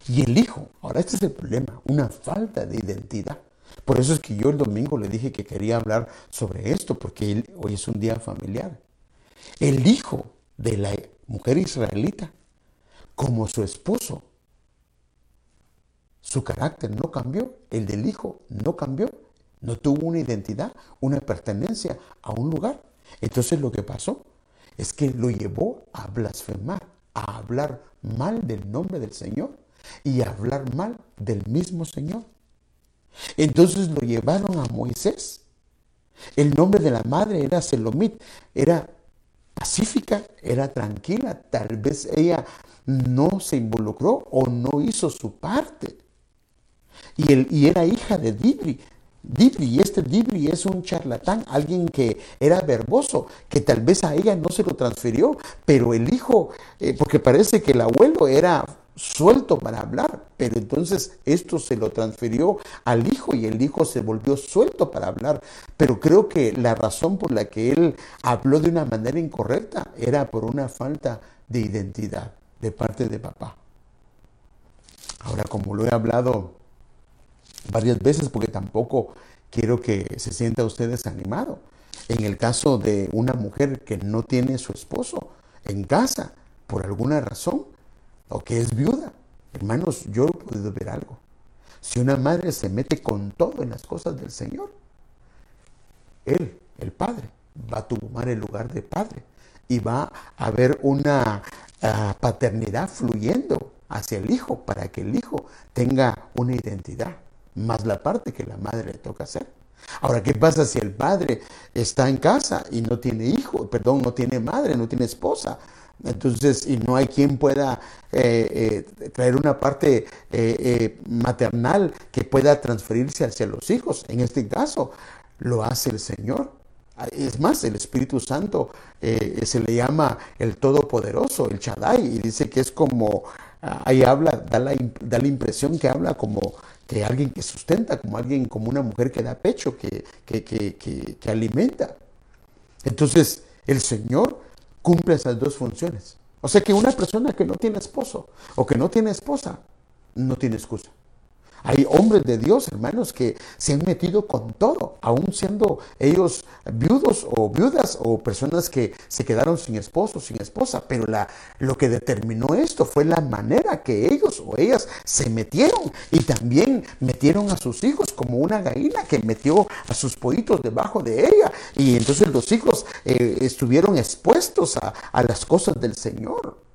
Y el hijo, ahora este es el problema, una falta de identidad. Por eso es que yo el domingo le dije que quería hablar sobre esto, porque hoy es un día familiar. El hijo de la mujer israelita, como su esposo, su carácter no cambió, el del hijo no cambió, no tuvo una identidad, una pertenencia a un lugar. Entonces lo que pasó es que lo llevó a blasfemar, a hablar mal del nombre del Señor y hablar mal del mismo Señor. Entonces lo llevaron a Moisés. El nombre de la madre era Selomit, era pacífica, era tranquila. Tal vez ella no se involucró o no hizo su parte. Y, y era hija de Dibri. Dibri, y este Dibri es un charlatán, alguien que era verboso, que tal vez a ella no se lo transfirió, pero el hijo, eh, porque parece que el abuelo era suelto para hablar, pero entonces esto se lo transfirió al hijo y el hijo se volvió suelto para hablar. Pero creo que la razón por la que él habló de una manera incorrecta era por una falta de identidad de parte de papá. Ahora, como lo he hablado varias veces porque tampoco quiero que se sienta usted desanimado. En el caso de una mujer que no tiene su esposo en casa por alguna razón o que es viuda, hermanos, yo he podido ver algo. Si una madre se mete con todo en las cosas del Señor, él, el padre, va a tomar el lugar de padre y va a haber una ah, paternidad fluyendo hacia el hijo para que el hijo tenga una identidad más la parte que la madre le toca hacer. Ahora, ¿qué pasa si el padre está en casa y no tiene hijo, perdón, no tiene madre, no tiene esposa? Entonces, y no hay quien pueda eh, eh, traer una parte eh, maternal que pueda transferirse hacia los hijos. En este caso, lo hace el Señor. Es más, el Espíritu Santo se le llama el Todopoderoso, el Shaddai, y dice que es como, ah, ahí habla, da la, da la impresión que habla como que alguien que sustenta, como alguien, como una mujer que da pecho, que, que, que, que alimenta. Entonces, el Señor cumple esas dos funciones. O sea que una persona que no tiene esposo o que no tiene esposa, no tiene excusa. Hay hombres de Dios, hermanos, que se han metido con todo, aún siendo ellos viudos o viudas o personas que se quedaron sin esposo, sin esposa. Pero la, lo que determinó esto fue la manera que ellos o ellas se metieron y también metieron a sus hijos como una gallina que metió a sus pollitos debajo de ella. Y entonces los hijos eh, estuvieron expuestos a, a las cosas del Señor.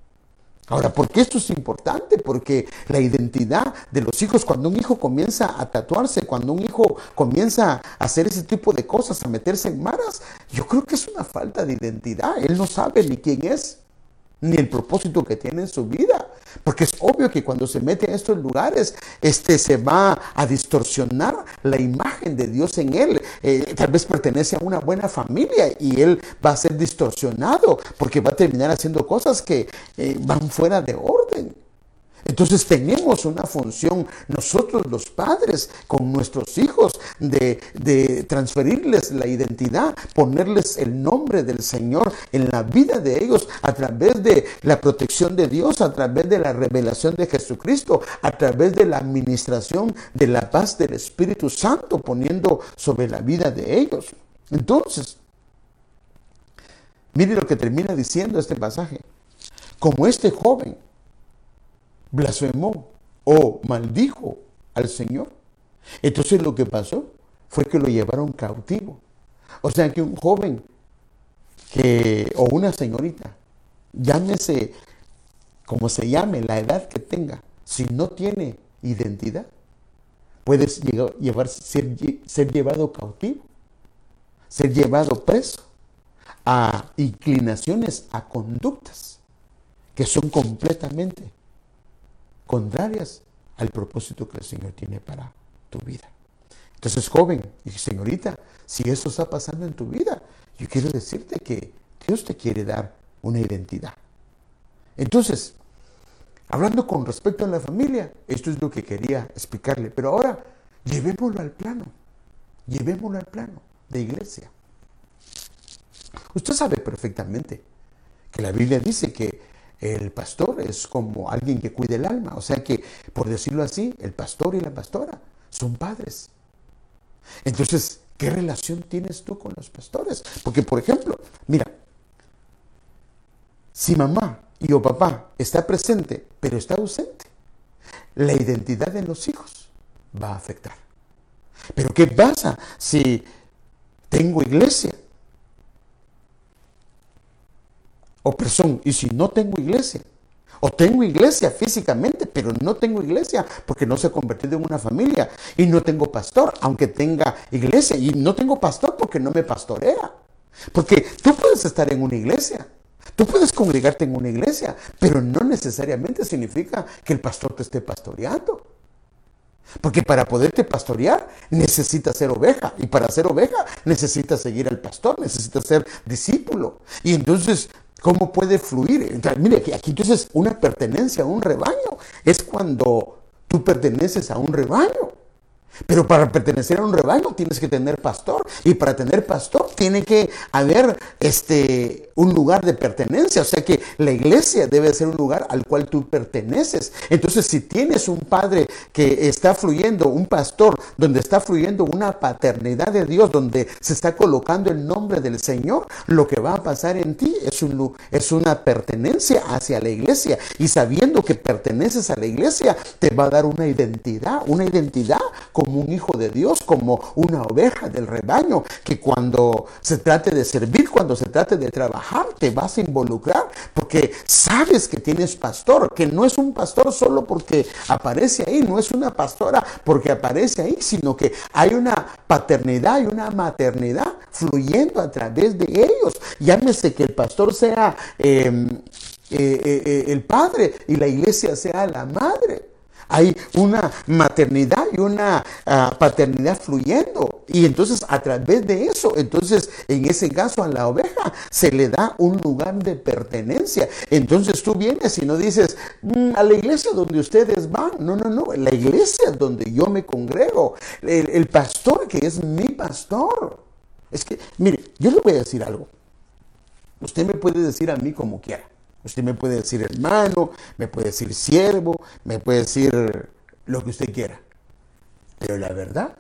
Ahora, ¿por qué esto es importante? Porque la identidad de los hijos, cuando un hijo comienza a tatuarse, cuando un hijo comienza a hacer ese tipo de cosas, a meterse en maras, yo creo que es una falta de identidad. Él no sabe ni quién es ni el propósito que tiene en su vida. Porque es obvio que cuando se mete en estos lugares, este se va a distorsionar la imagen de Dios en él. Eh, tal vez pertenece a una buena familia y él va a ser distorsionado porque va a terminar haciendo cosas que eh, van fuera de orden. Entonces tenemos una función nosotros los padres con nuestros hijos de, transferirles la identidad, ponerles el nombre del Señor en la vida de ellos a través de la protección de Dios, a través de la revelación de Jesucristo, a través de la administración de la paz del Espíritu Santo poniendo sobre la vida de ellos. Entonces, mire lo que termina diciendo este pasaje. Como este joven blasfemó o maldijo al Señor. Entonces lo que pasó fue que lo llevaron cautivo. O sea que un joven que, o una señorita, llámese como se llame, la edad que tenga, si no tiene identidad, puede ser llevado cautivo, ser llevado preso a inclinaciones, a conductas que son completamente contrarias al propósito que el Señor tiene para tu vida. Entonces, joven y señorita, si eso está pasando en tu vida, yo quiero decirte que Dios te quiere dar una identidad. Entonces, hablando con respecto a la familia, esto es lo que quería explicarle. Pero ahora llevémoslo al plano, llevémoslo al plano de iglesia. Usted sabe perfectamente que la Biblia dice que el pastor es como alguien que cuida el alma, o sea que, por decirlo así, el pastor y la pastora son padres. Entonces, ¿qué relación tienes tú con los pastores? Porque, por ejemplo, mira, si mamá y o papá está presente, pero está ausente, la identidad de los hijos va a afectar. Pero ¿qué pasa si tengo iglesia? O perdón, y si no tengo iglesia, o tengo iglesia físicamente, pero no tengo iglesia porque no se ha convertido en una familia. Y no tengo pastor, aunque tenga iglesia. Y no tengo pastor porque no me pastorea. Porque tú puedes estar en una iglesia, Tú puedes congregarte en una iglesia, pero no necesariamente significa que el pastor te esté pastoreando. Porque para poderte pastorear necesitas ser oveja. Y para ser oveja necesitas seguir al pastor, necesitas ser discípulo. Y entonces, ¿cómo puede fluir? mire, aquí entonces una pertenencia a un rebaño es cuando tú perteneces a un rebaño. Pero para pertenecer a un rebaño tienes que tener pastor. Y para tener pastor tiene que haber este, un lugar de pertenencia. O sea que la iglesia debe ser un lugar al cual tú perteneces. Entonces si tienes un padre que está fluyendo, un pastor, donde está fluyendo una paternidad de Dios, donde se está colocando el nombre del Señor, lo que va a pasar en ti es, un, es una pertenencia hacia la iglesia. Y sabiendo que perteneces a la iglesia, te va a dar una identidad, una identidad como un hijo de Dios, como una oveja del rebaño, que cuando se trate de servir, cuando se trate de trabajar, te vas a involucrar, porque sabes que tienes pastor, que no es un pastor solo porque aparece ahí, no es una pastora porque aparece ahí, sino que hay una paternidad y una maternidad fluyendo a través de ellos. Llámese que el pastor sea em, eh, eh, eh, el padre y la iglesia sea la madre. Hay una maternidad y una ah, paternidad fluyendo. Y entonces a través de eso, entonces en ese caso a la oveja se le da un lugar de pertenencia. Entonces tú vienes y no dices, mm, a la iglesia donde ustedes van. No, no, no. La iglesia donde yo me congrego. El, el pastor que es mi pastor. Es que, mire, yo le voy a decir algo. Usted me puede decir a mí como quiera. Usted me puede decir hermano, me puede decir siervo, me puede decir lo que usted quiera. Pero la verdad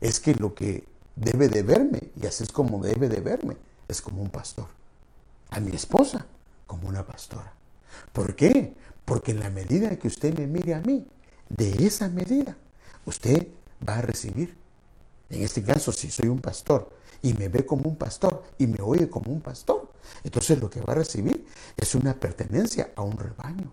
es que lo que debe de verme, y así es como debe de verme, es como un pastor. A mi esposa como una pastora. ¿Por qué? Porque en la medida que usted me mire a mí, de esa medida, usted va a recibir. En este caso, si soy un pastor y me ve como un pastor y me oye como un pastor, entonces lo que va a recibir es una pertenencia a un rebaño.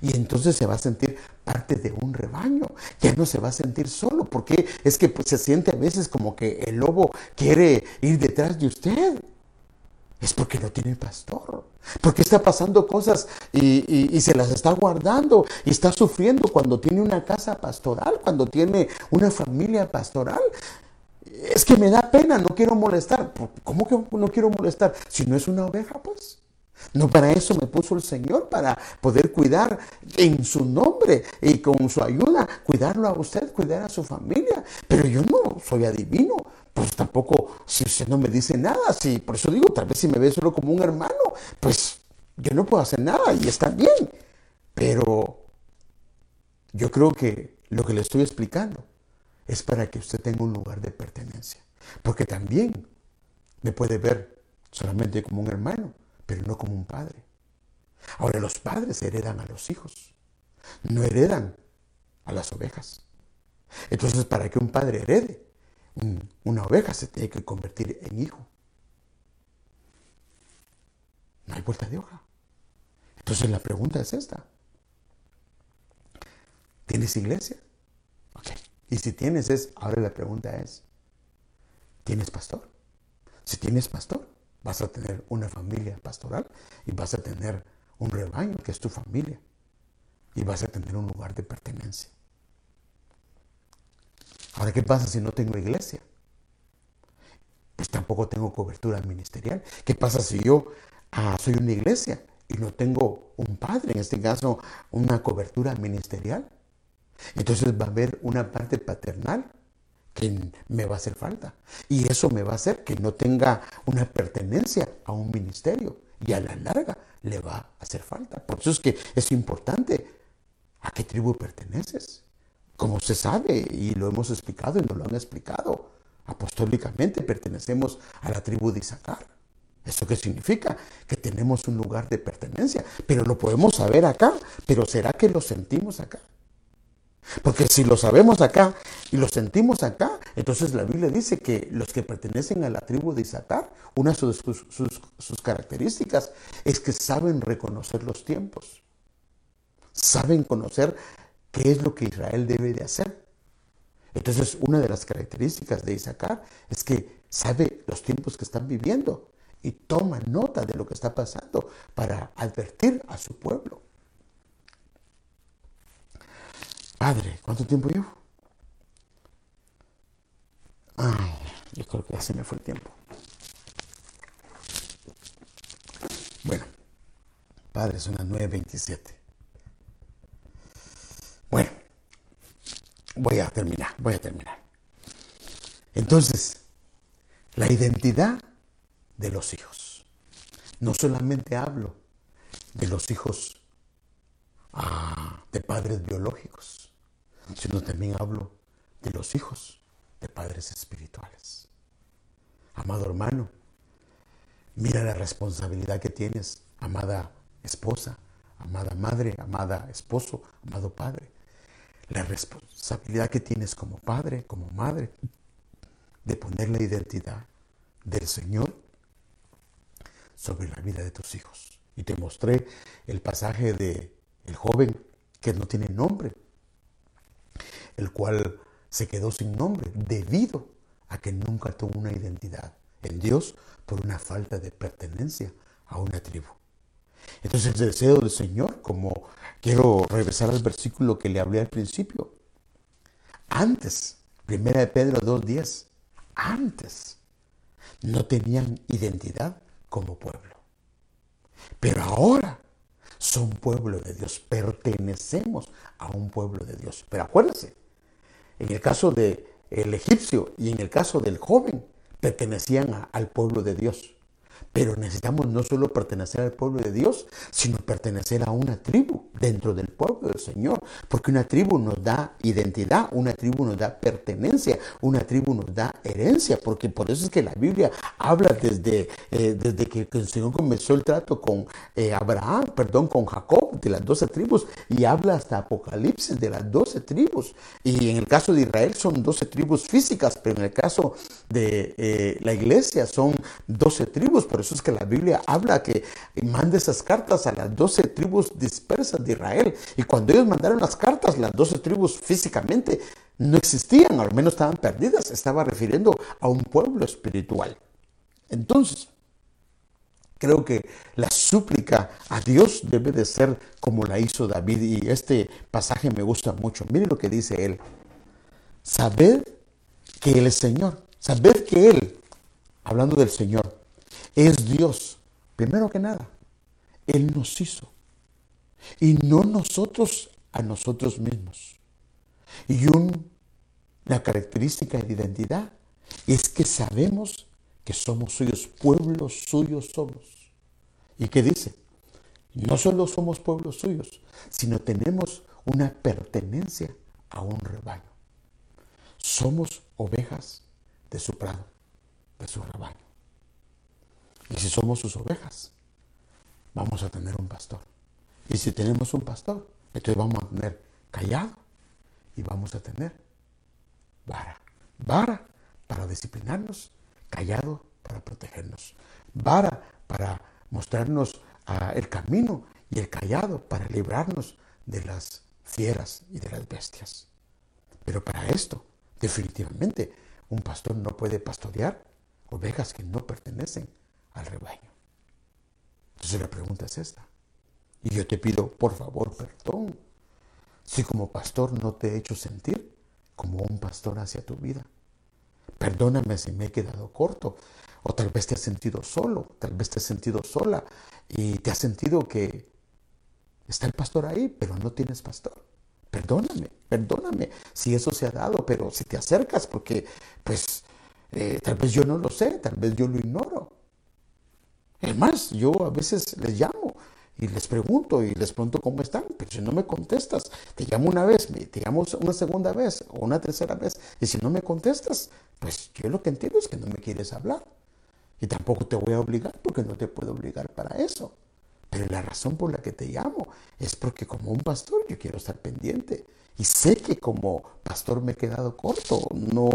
Y entonces se va a sentir parte de un rebaño. Ya no se va a sentir solo, porque es que pues, se siente a veces como que el lobo quiere ir detrás de usted. Es porque no tiene pastor. Porque está pasando cosas y, y, se las está guardando y está sufriendo cuando tiene una casa pastoral, cuando tiene una familia pastoral es que me da pena, no quiero molestar. ¿Cómo que no quiero molestar? Si no es una oveja, pues. No para eso me puso el Señor, para poder cuidar en su nombre y con su ayuda, cuidarlo a usted, cuidar a su familia. Pero yo no soy adivino, pues tampoco, si usted no me dice nada, si, por eso digo, tal vez si me ve solo como un hermano, pues yo no puedo hacer nada y está bien. Pero yo creo que lo que le estoy explicando es para que usted tenga un lugar de pertenencia. Porque también me puede ver solamente como un hermano, pero no como un padre. Ahora los padres heredan a los hijos, no heredan a las ovejas. Entonces, para que un padre herede, una oveja se tiene que convertir en hijo. No hay vuelta de hoja. Entonces la pregunta es esta. ¿Tienes iglesia? Y si tienes es, ahora la pregunta es, ¿tienes pastor? Si tienes pastor, vas a tener una familia pastoral y vas a tener un rebaño que es tu familia y vas a tener un lugar de pertenencia. Ahora, ¿qué pasa si no tengo iglesia? Pues tampoco tengo cobertura ministerial. ¿Qué pasa si yo ah, soy una iglesia y no tengo un padre, en este caso una cobertura ministerial? Entonces va a haber una parte paternal que me va a hacer falta. Y eso me va a hacer que no tenga una pertenencia a un ministerio. Y a la larga le va a hacer falta. Por eso es que es importante a qué tribu perteneces. Como se sabe y lo hemos explicado y nos lo han explicado, apostólicamente pertenecemos a la tribu de Isaacar. ¿Eso qué significa? Que tenemos un lugar de pertenencia, pero lo podemos saber acá, pero ¿será que lo sentimos acá? Porque si lo sabemos acá y lo sentimos acá, entonces la Biblia dice que los que pertenecen a la tribu de Isaacar, una de sus, características es que saben reconocer los tiempos, saben conocer qué es lo que Israel debe de hacer. Entonces, una de las características de Isaacar es que sabe los tiempos que están viviendo y toma nota de lo que está pasando para advertir a su pueblo. Padre, ¿cuánto tiempo llevo? Ay, yo creo que ya se me fue el tiempo. Bueno, Padre, son las 9.27. Bueno, voy a terminar, voy a terminar. Entonces, la identidad de los hijos. No solamente hablo de los hijos ah, de padres biológicos sino también hablo de los hijos de padres espirituales. Amado hermano, mira la responsabilidad que tienes, amada esposa, amada madre, amada esposo, amado padre. La responsabilidad que tienes como padre, como madre, de poner la identidad del Señor sobre la vida de tus hijos. Y te mostré el pasaje de el joven que no tiene nombre, el cual se quedó sin nombre debido a que nunca tuvo una identidad en Dios por una falta de pertenencia a una tribu. Entonces el deseo del Señor, como quiero regresar al versículo que le hablé al principio, antes, primera de Pedro 2.10, antes no tenían identidad como pueblo. Pero ahora son pueblo de Dios, pertenecemos a un pueblo de Dios. Pero acuérdense, en el caso del el egipcio y en el caso del joven, pertenecían al pueblo de Dios. Pero necesitamos no solo pertenecer al pueblo de Dios, sino pertenecer a una tribu dentro del pueblo del Señor. Porque una tribu nos da identidad, una tribu nos da pertenencia, una tribu nos da herencia. Porque por eso es que la Biblia habla desde, eh, desde que, el Señor comenzó el trato con eh, Abraham, perdón, con Jacob, de las doce tribus, y habla hasta Apocalipsis de las doce tribus. Y en el caso de Israel son doce tribus físicas, pero en el caso de eh, la iglesia son doce tribus. Por eso es que la Biblia habla que manda esas cartas a las doce tribus dispersas de Israel. Y cuando ellos mandaron las cartas, las doce tribus físicamente no existían, al menos estaban perdidas. Estaba refiriendo a un pueblo espiritual. Entonces, creo que la súplica a Dios debe de ser como la hizo David. Y este pasaje me gusta mucho. Mire lo que dice él. Sabed que Él es Señor. Sabed que Él, hablando del Señor, es Dios. Primero que nada, Él nos hizo. Y no nosotros a nosotros mismos. Y una característica de identidad es que sabemos que somos suyos, pueblos suyos somos. ¿Y qué dice? No solo somos pueblos suyos, sino tenemos una pertenencia a un rebaño. Somos ovejas de su prado, de su rebaño. Y si somos sus ovejas, vamos a tener un pastor. Y si tenemos un pastor, entonces vamos a tener callado y vamos a tener vara. Vara para disciplinarnos, callado para protegernos. Vara para mostrarnos ah, el camino y el callado para librarnos de las fieras y de las bestias. Pero para esto, definitivamente, un pastor no puede pastorear ovejas que no pertenecen al rebaño. Entonces la pregunta es esta. Y yo te pido, por favor, perdón. Si como pastor no te he hecho sentir como un pastor hacia tu vida. Perdóname si me he quedado corto. O tal vez te has sentido solo, tal vez te has sentido sola y te has sentido que está el pastor ahí, pero no tienes pastor. Perdóname, perdóname si eso se ha dado, pero si te acercas, porque pues eh, tal vez yo no lo sé, tal vez yo lo ignoro. Es más, yo a veces les llamo y les pregunto y les pregunto cómo están, pero si no me contestas, te llamo una vez, te llamo una segunda vez o una tercera vez, y si no me contestas, pues yo lo que entiendo es que no me quieres hablar. Y tampoco te voy a obligar porque no te puedo obligar para eso. Pero la razón por la que te llamo es porque como un pastor yo quiero estar pendiente. Y sé que como pastor me he quedado corto, no,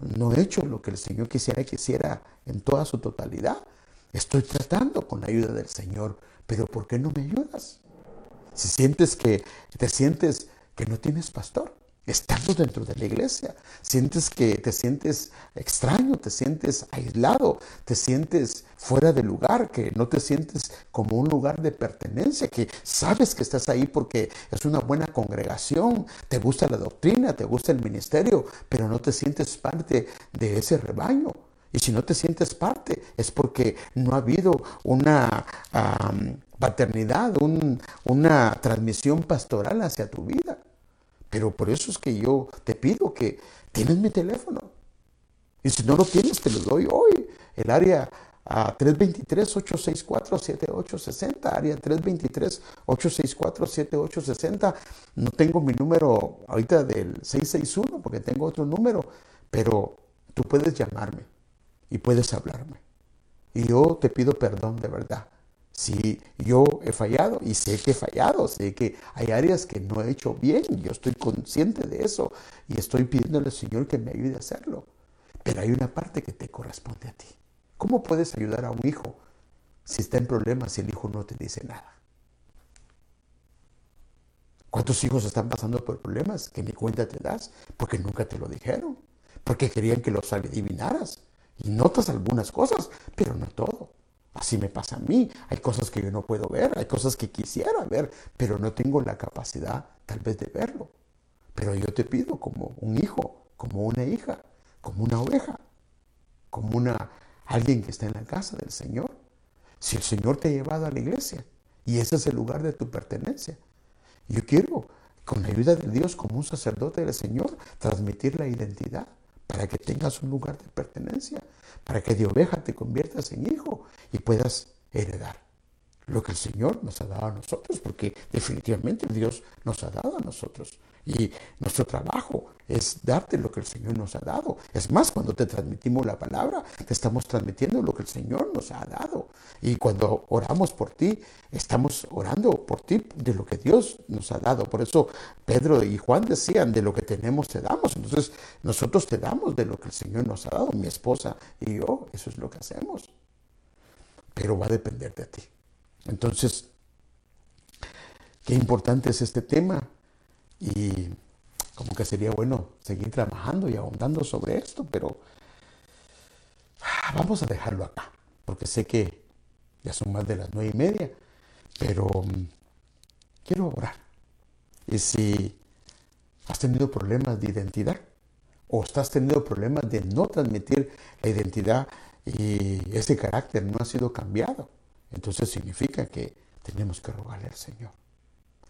no he hecho lo que el Señor quisiera que hiciera en toda su totalidad. Estoy tratando con la ayuda del Señor, pero ¿por qué no me ayudas? Si sientes que te sientes que no tienes pastor, estando dentro de la iglesia, sientes que te sientes extraño, te sientes aislado, te sientes fuera de lugar, que no te sientes como un lugar de pertenencia, que sabes que estás ahí porque es una buena congregación, te gusta la doctrina, te gusta el ministerio, pero no te sientes parte de ese rebaño. Y si no te sientes parte, es porque no ha habido una paternidad, una transmisión pastoral hacia tu vida. Pero por eso es que yo te pido que tienes mi teléfono. Y si no lo tienes, te lo doy hoy. El área a 323-864-7860, área 323-864-7860. No tengo mi número ahorita del 661 porque tengo otro número, pero tú puedes llamarme y puedes hablarme. Y yo te pido perdón de verdad. Si yo he fallado y sé que he fallado, sé que hay áreas que no he hecho bien, yo estoy consciente de eso y estoy pidiéndole al Señor que me ayude a hacerlo. Pero hay una parte que te corresponde a ti. ¿Cómo puedes ayudar a un hijo si está en problemas y el hijo no te dice nada? ¿Cuántos hijos están pasando por problemas que ni cuenta te das porque nunca te lo dijeron? Porque querían que los adivinaras. Y notas algunas cosas, pero no todo. Así me pasa a mí. Hay cosas que yo no puedo ver, hay cosas que quisiera ver, pero no tengo la capacidad tal vez de verlo. Pero yo te pido como un hijo, como una hija, como una oveja, como una alguien que está en la casa del Señor. Si el Señor te ha llevado a la iglesia y ese es el lugar de tu pertenencia, yo quiero, con la ayuda de Dios, como un sacerdote del Señor, transmitir la identidad para que tengas un lugar de pertenencia, para que de oveja te conviertas en hijo y puedas heredar lo que el Señor nos ha dado a nosotros, porque definitivamente Dios nos ha dado a nosotros. Y nuestro trabajo es darte lo que el Señor nos ha dado. Es más, cuando te transmitimos la palabra, te estamos transmitiendo lo que el Señor nos ha dado. Y cuando oramos por ti, estamos orando por ti de lo que Dios nos ha dado. Por eso Pedro y Juan decían, de lo que tenemos te damos. Entonces nosotros te damos de lo que el Señor nos ha dado. Mi esposa y yo, eso es lo que hacemos. Pero va a depender de ti. Entonces, qué importante es este tema y como que sería bueno seguir trabajando y ahondando sobre esto, pero vamos a dejarlo acá, porque sé que ya son más de las nueve y media, pero mm, quiero orar. Y si has tenido problemas de identidad o estás teniendo problemas de no transmitir la identidad y ese carácter no ha sido cambiado, entonces significa que tenemos que rogarle al Señor.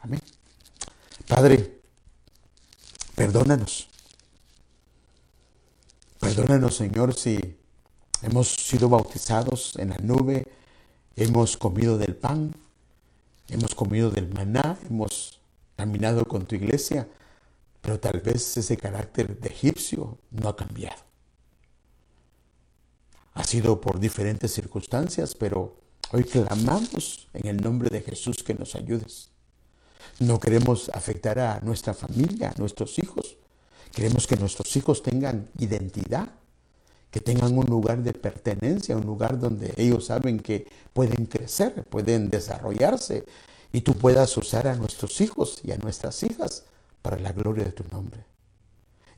Amén. Padre, perdónanos. Perdónanos, Señor, si hemos sido bautizados en la nube, hemos comido del pan, hemos comido del maná, hemos caminado con tu iglesia, pero tal vez ese carácter de egipcio no ha cambiado. Ha sido por diferentes circunstancias, pero Hoy clamamos en el nombre de Jesús que nos ayudes. No queremos afectar a nuestra familia, a nuestros hijos. Queremos que nuestros hijos tengan identidad, que tengan un lugar de pertenencia, un lugar donde ellos saben que pueden crecer, pueden desarrollarse y tú puedas usar a nuestros hijos y a nuestras hijas para la gloria de tu nombre.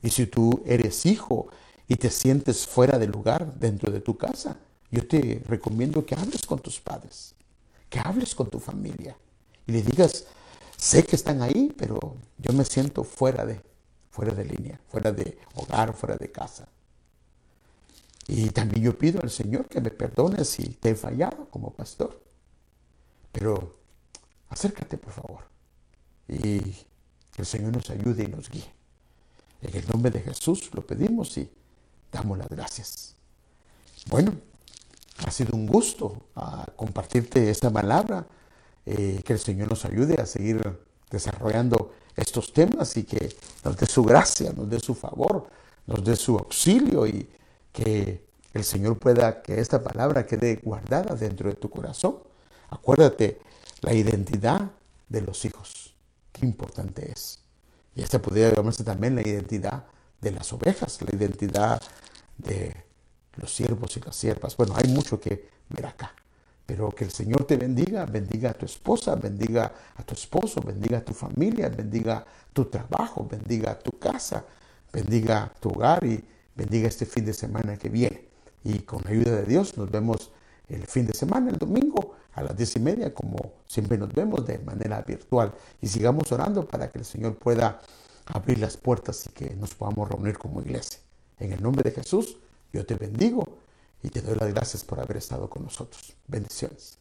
Y si tú eres hijo y te sientes fuera de lugar dentro de tu casa, yo te recomiendo que hables con tus padres, que hables con tu familia y le digas, sé que están ahí, pero yo me siento fuera de, fuera de línea, fuera de hogar, fuera de casa. Y también yo pido al Señor que me perdone si te he fallado como pastor. Pero acércate, por favor. Y Que el Señor nos ayude y nos guíe. En el nombre de Jesús lo pedimos y damos las gracias. Bueno, ha sido un gusto ah, compartirte esta palabra. Eh, que el Señor nos ayude a seguir desarrollando estos temas y que nos dé su gracia, nos dé su favor, nos dé su auxilio y que el Señor pueda que esta palabra quede guardada dentro de tu corazón. Acuérdate, la identidad de los hijos, qué importante es. Y esta podría llamarse también la identidad de las ovejas, la identidad de los siervos y las siervas. Bueno, hay mucho que ver acá. Pero que el Señor te bendiga, bendiga a tu esposa, bendiga a tu esposo, bendiga a tu familia, bendiga tu trabajo, bendiga tu casa, bendiga tu hogar y bendiga este fin de semana que viene. Y con la ayuda de Dios nos vemos el fin de semana, el domingo, a las diez y media, como siempre nos vemos de manera virtual. Y sigamos orando para que el Señor pueda abrir las puertas y que nos podamos reunir como iglesia. En el nombre de Jesús, yo te bendigo y te doy las gracias por haber estado con nosotros. Bendiciones.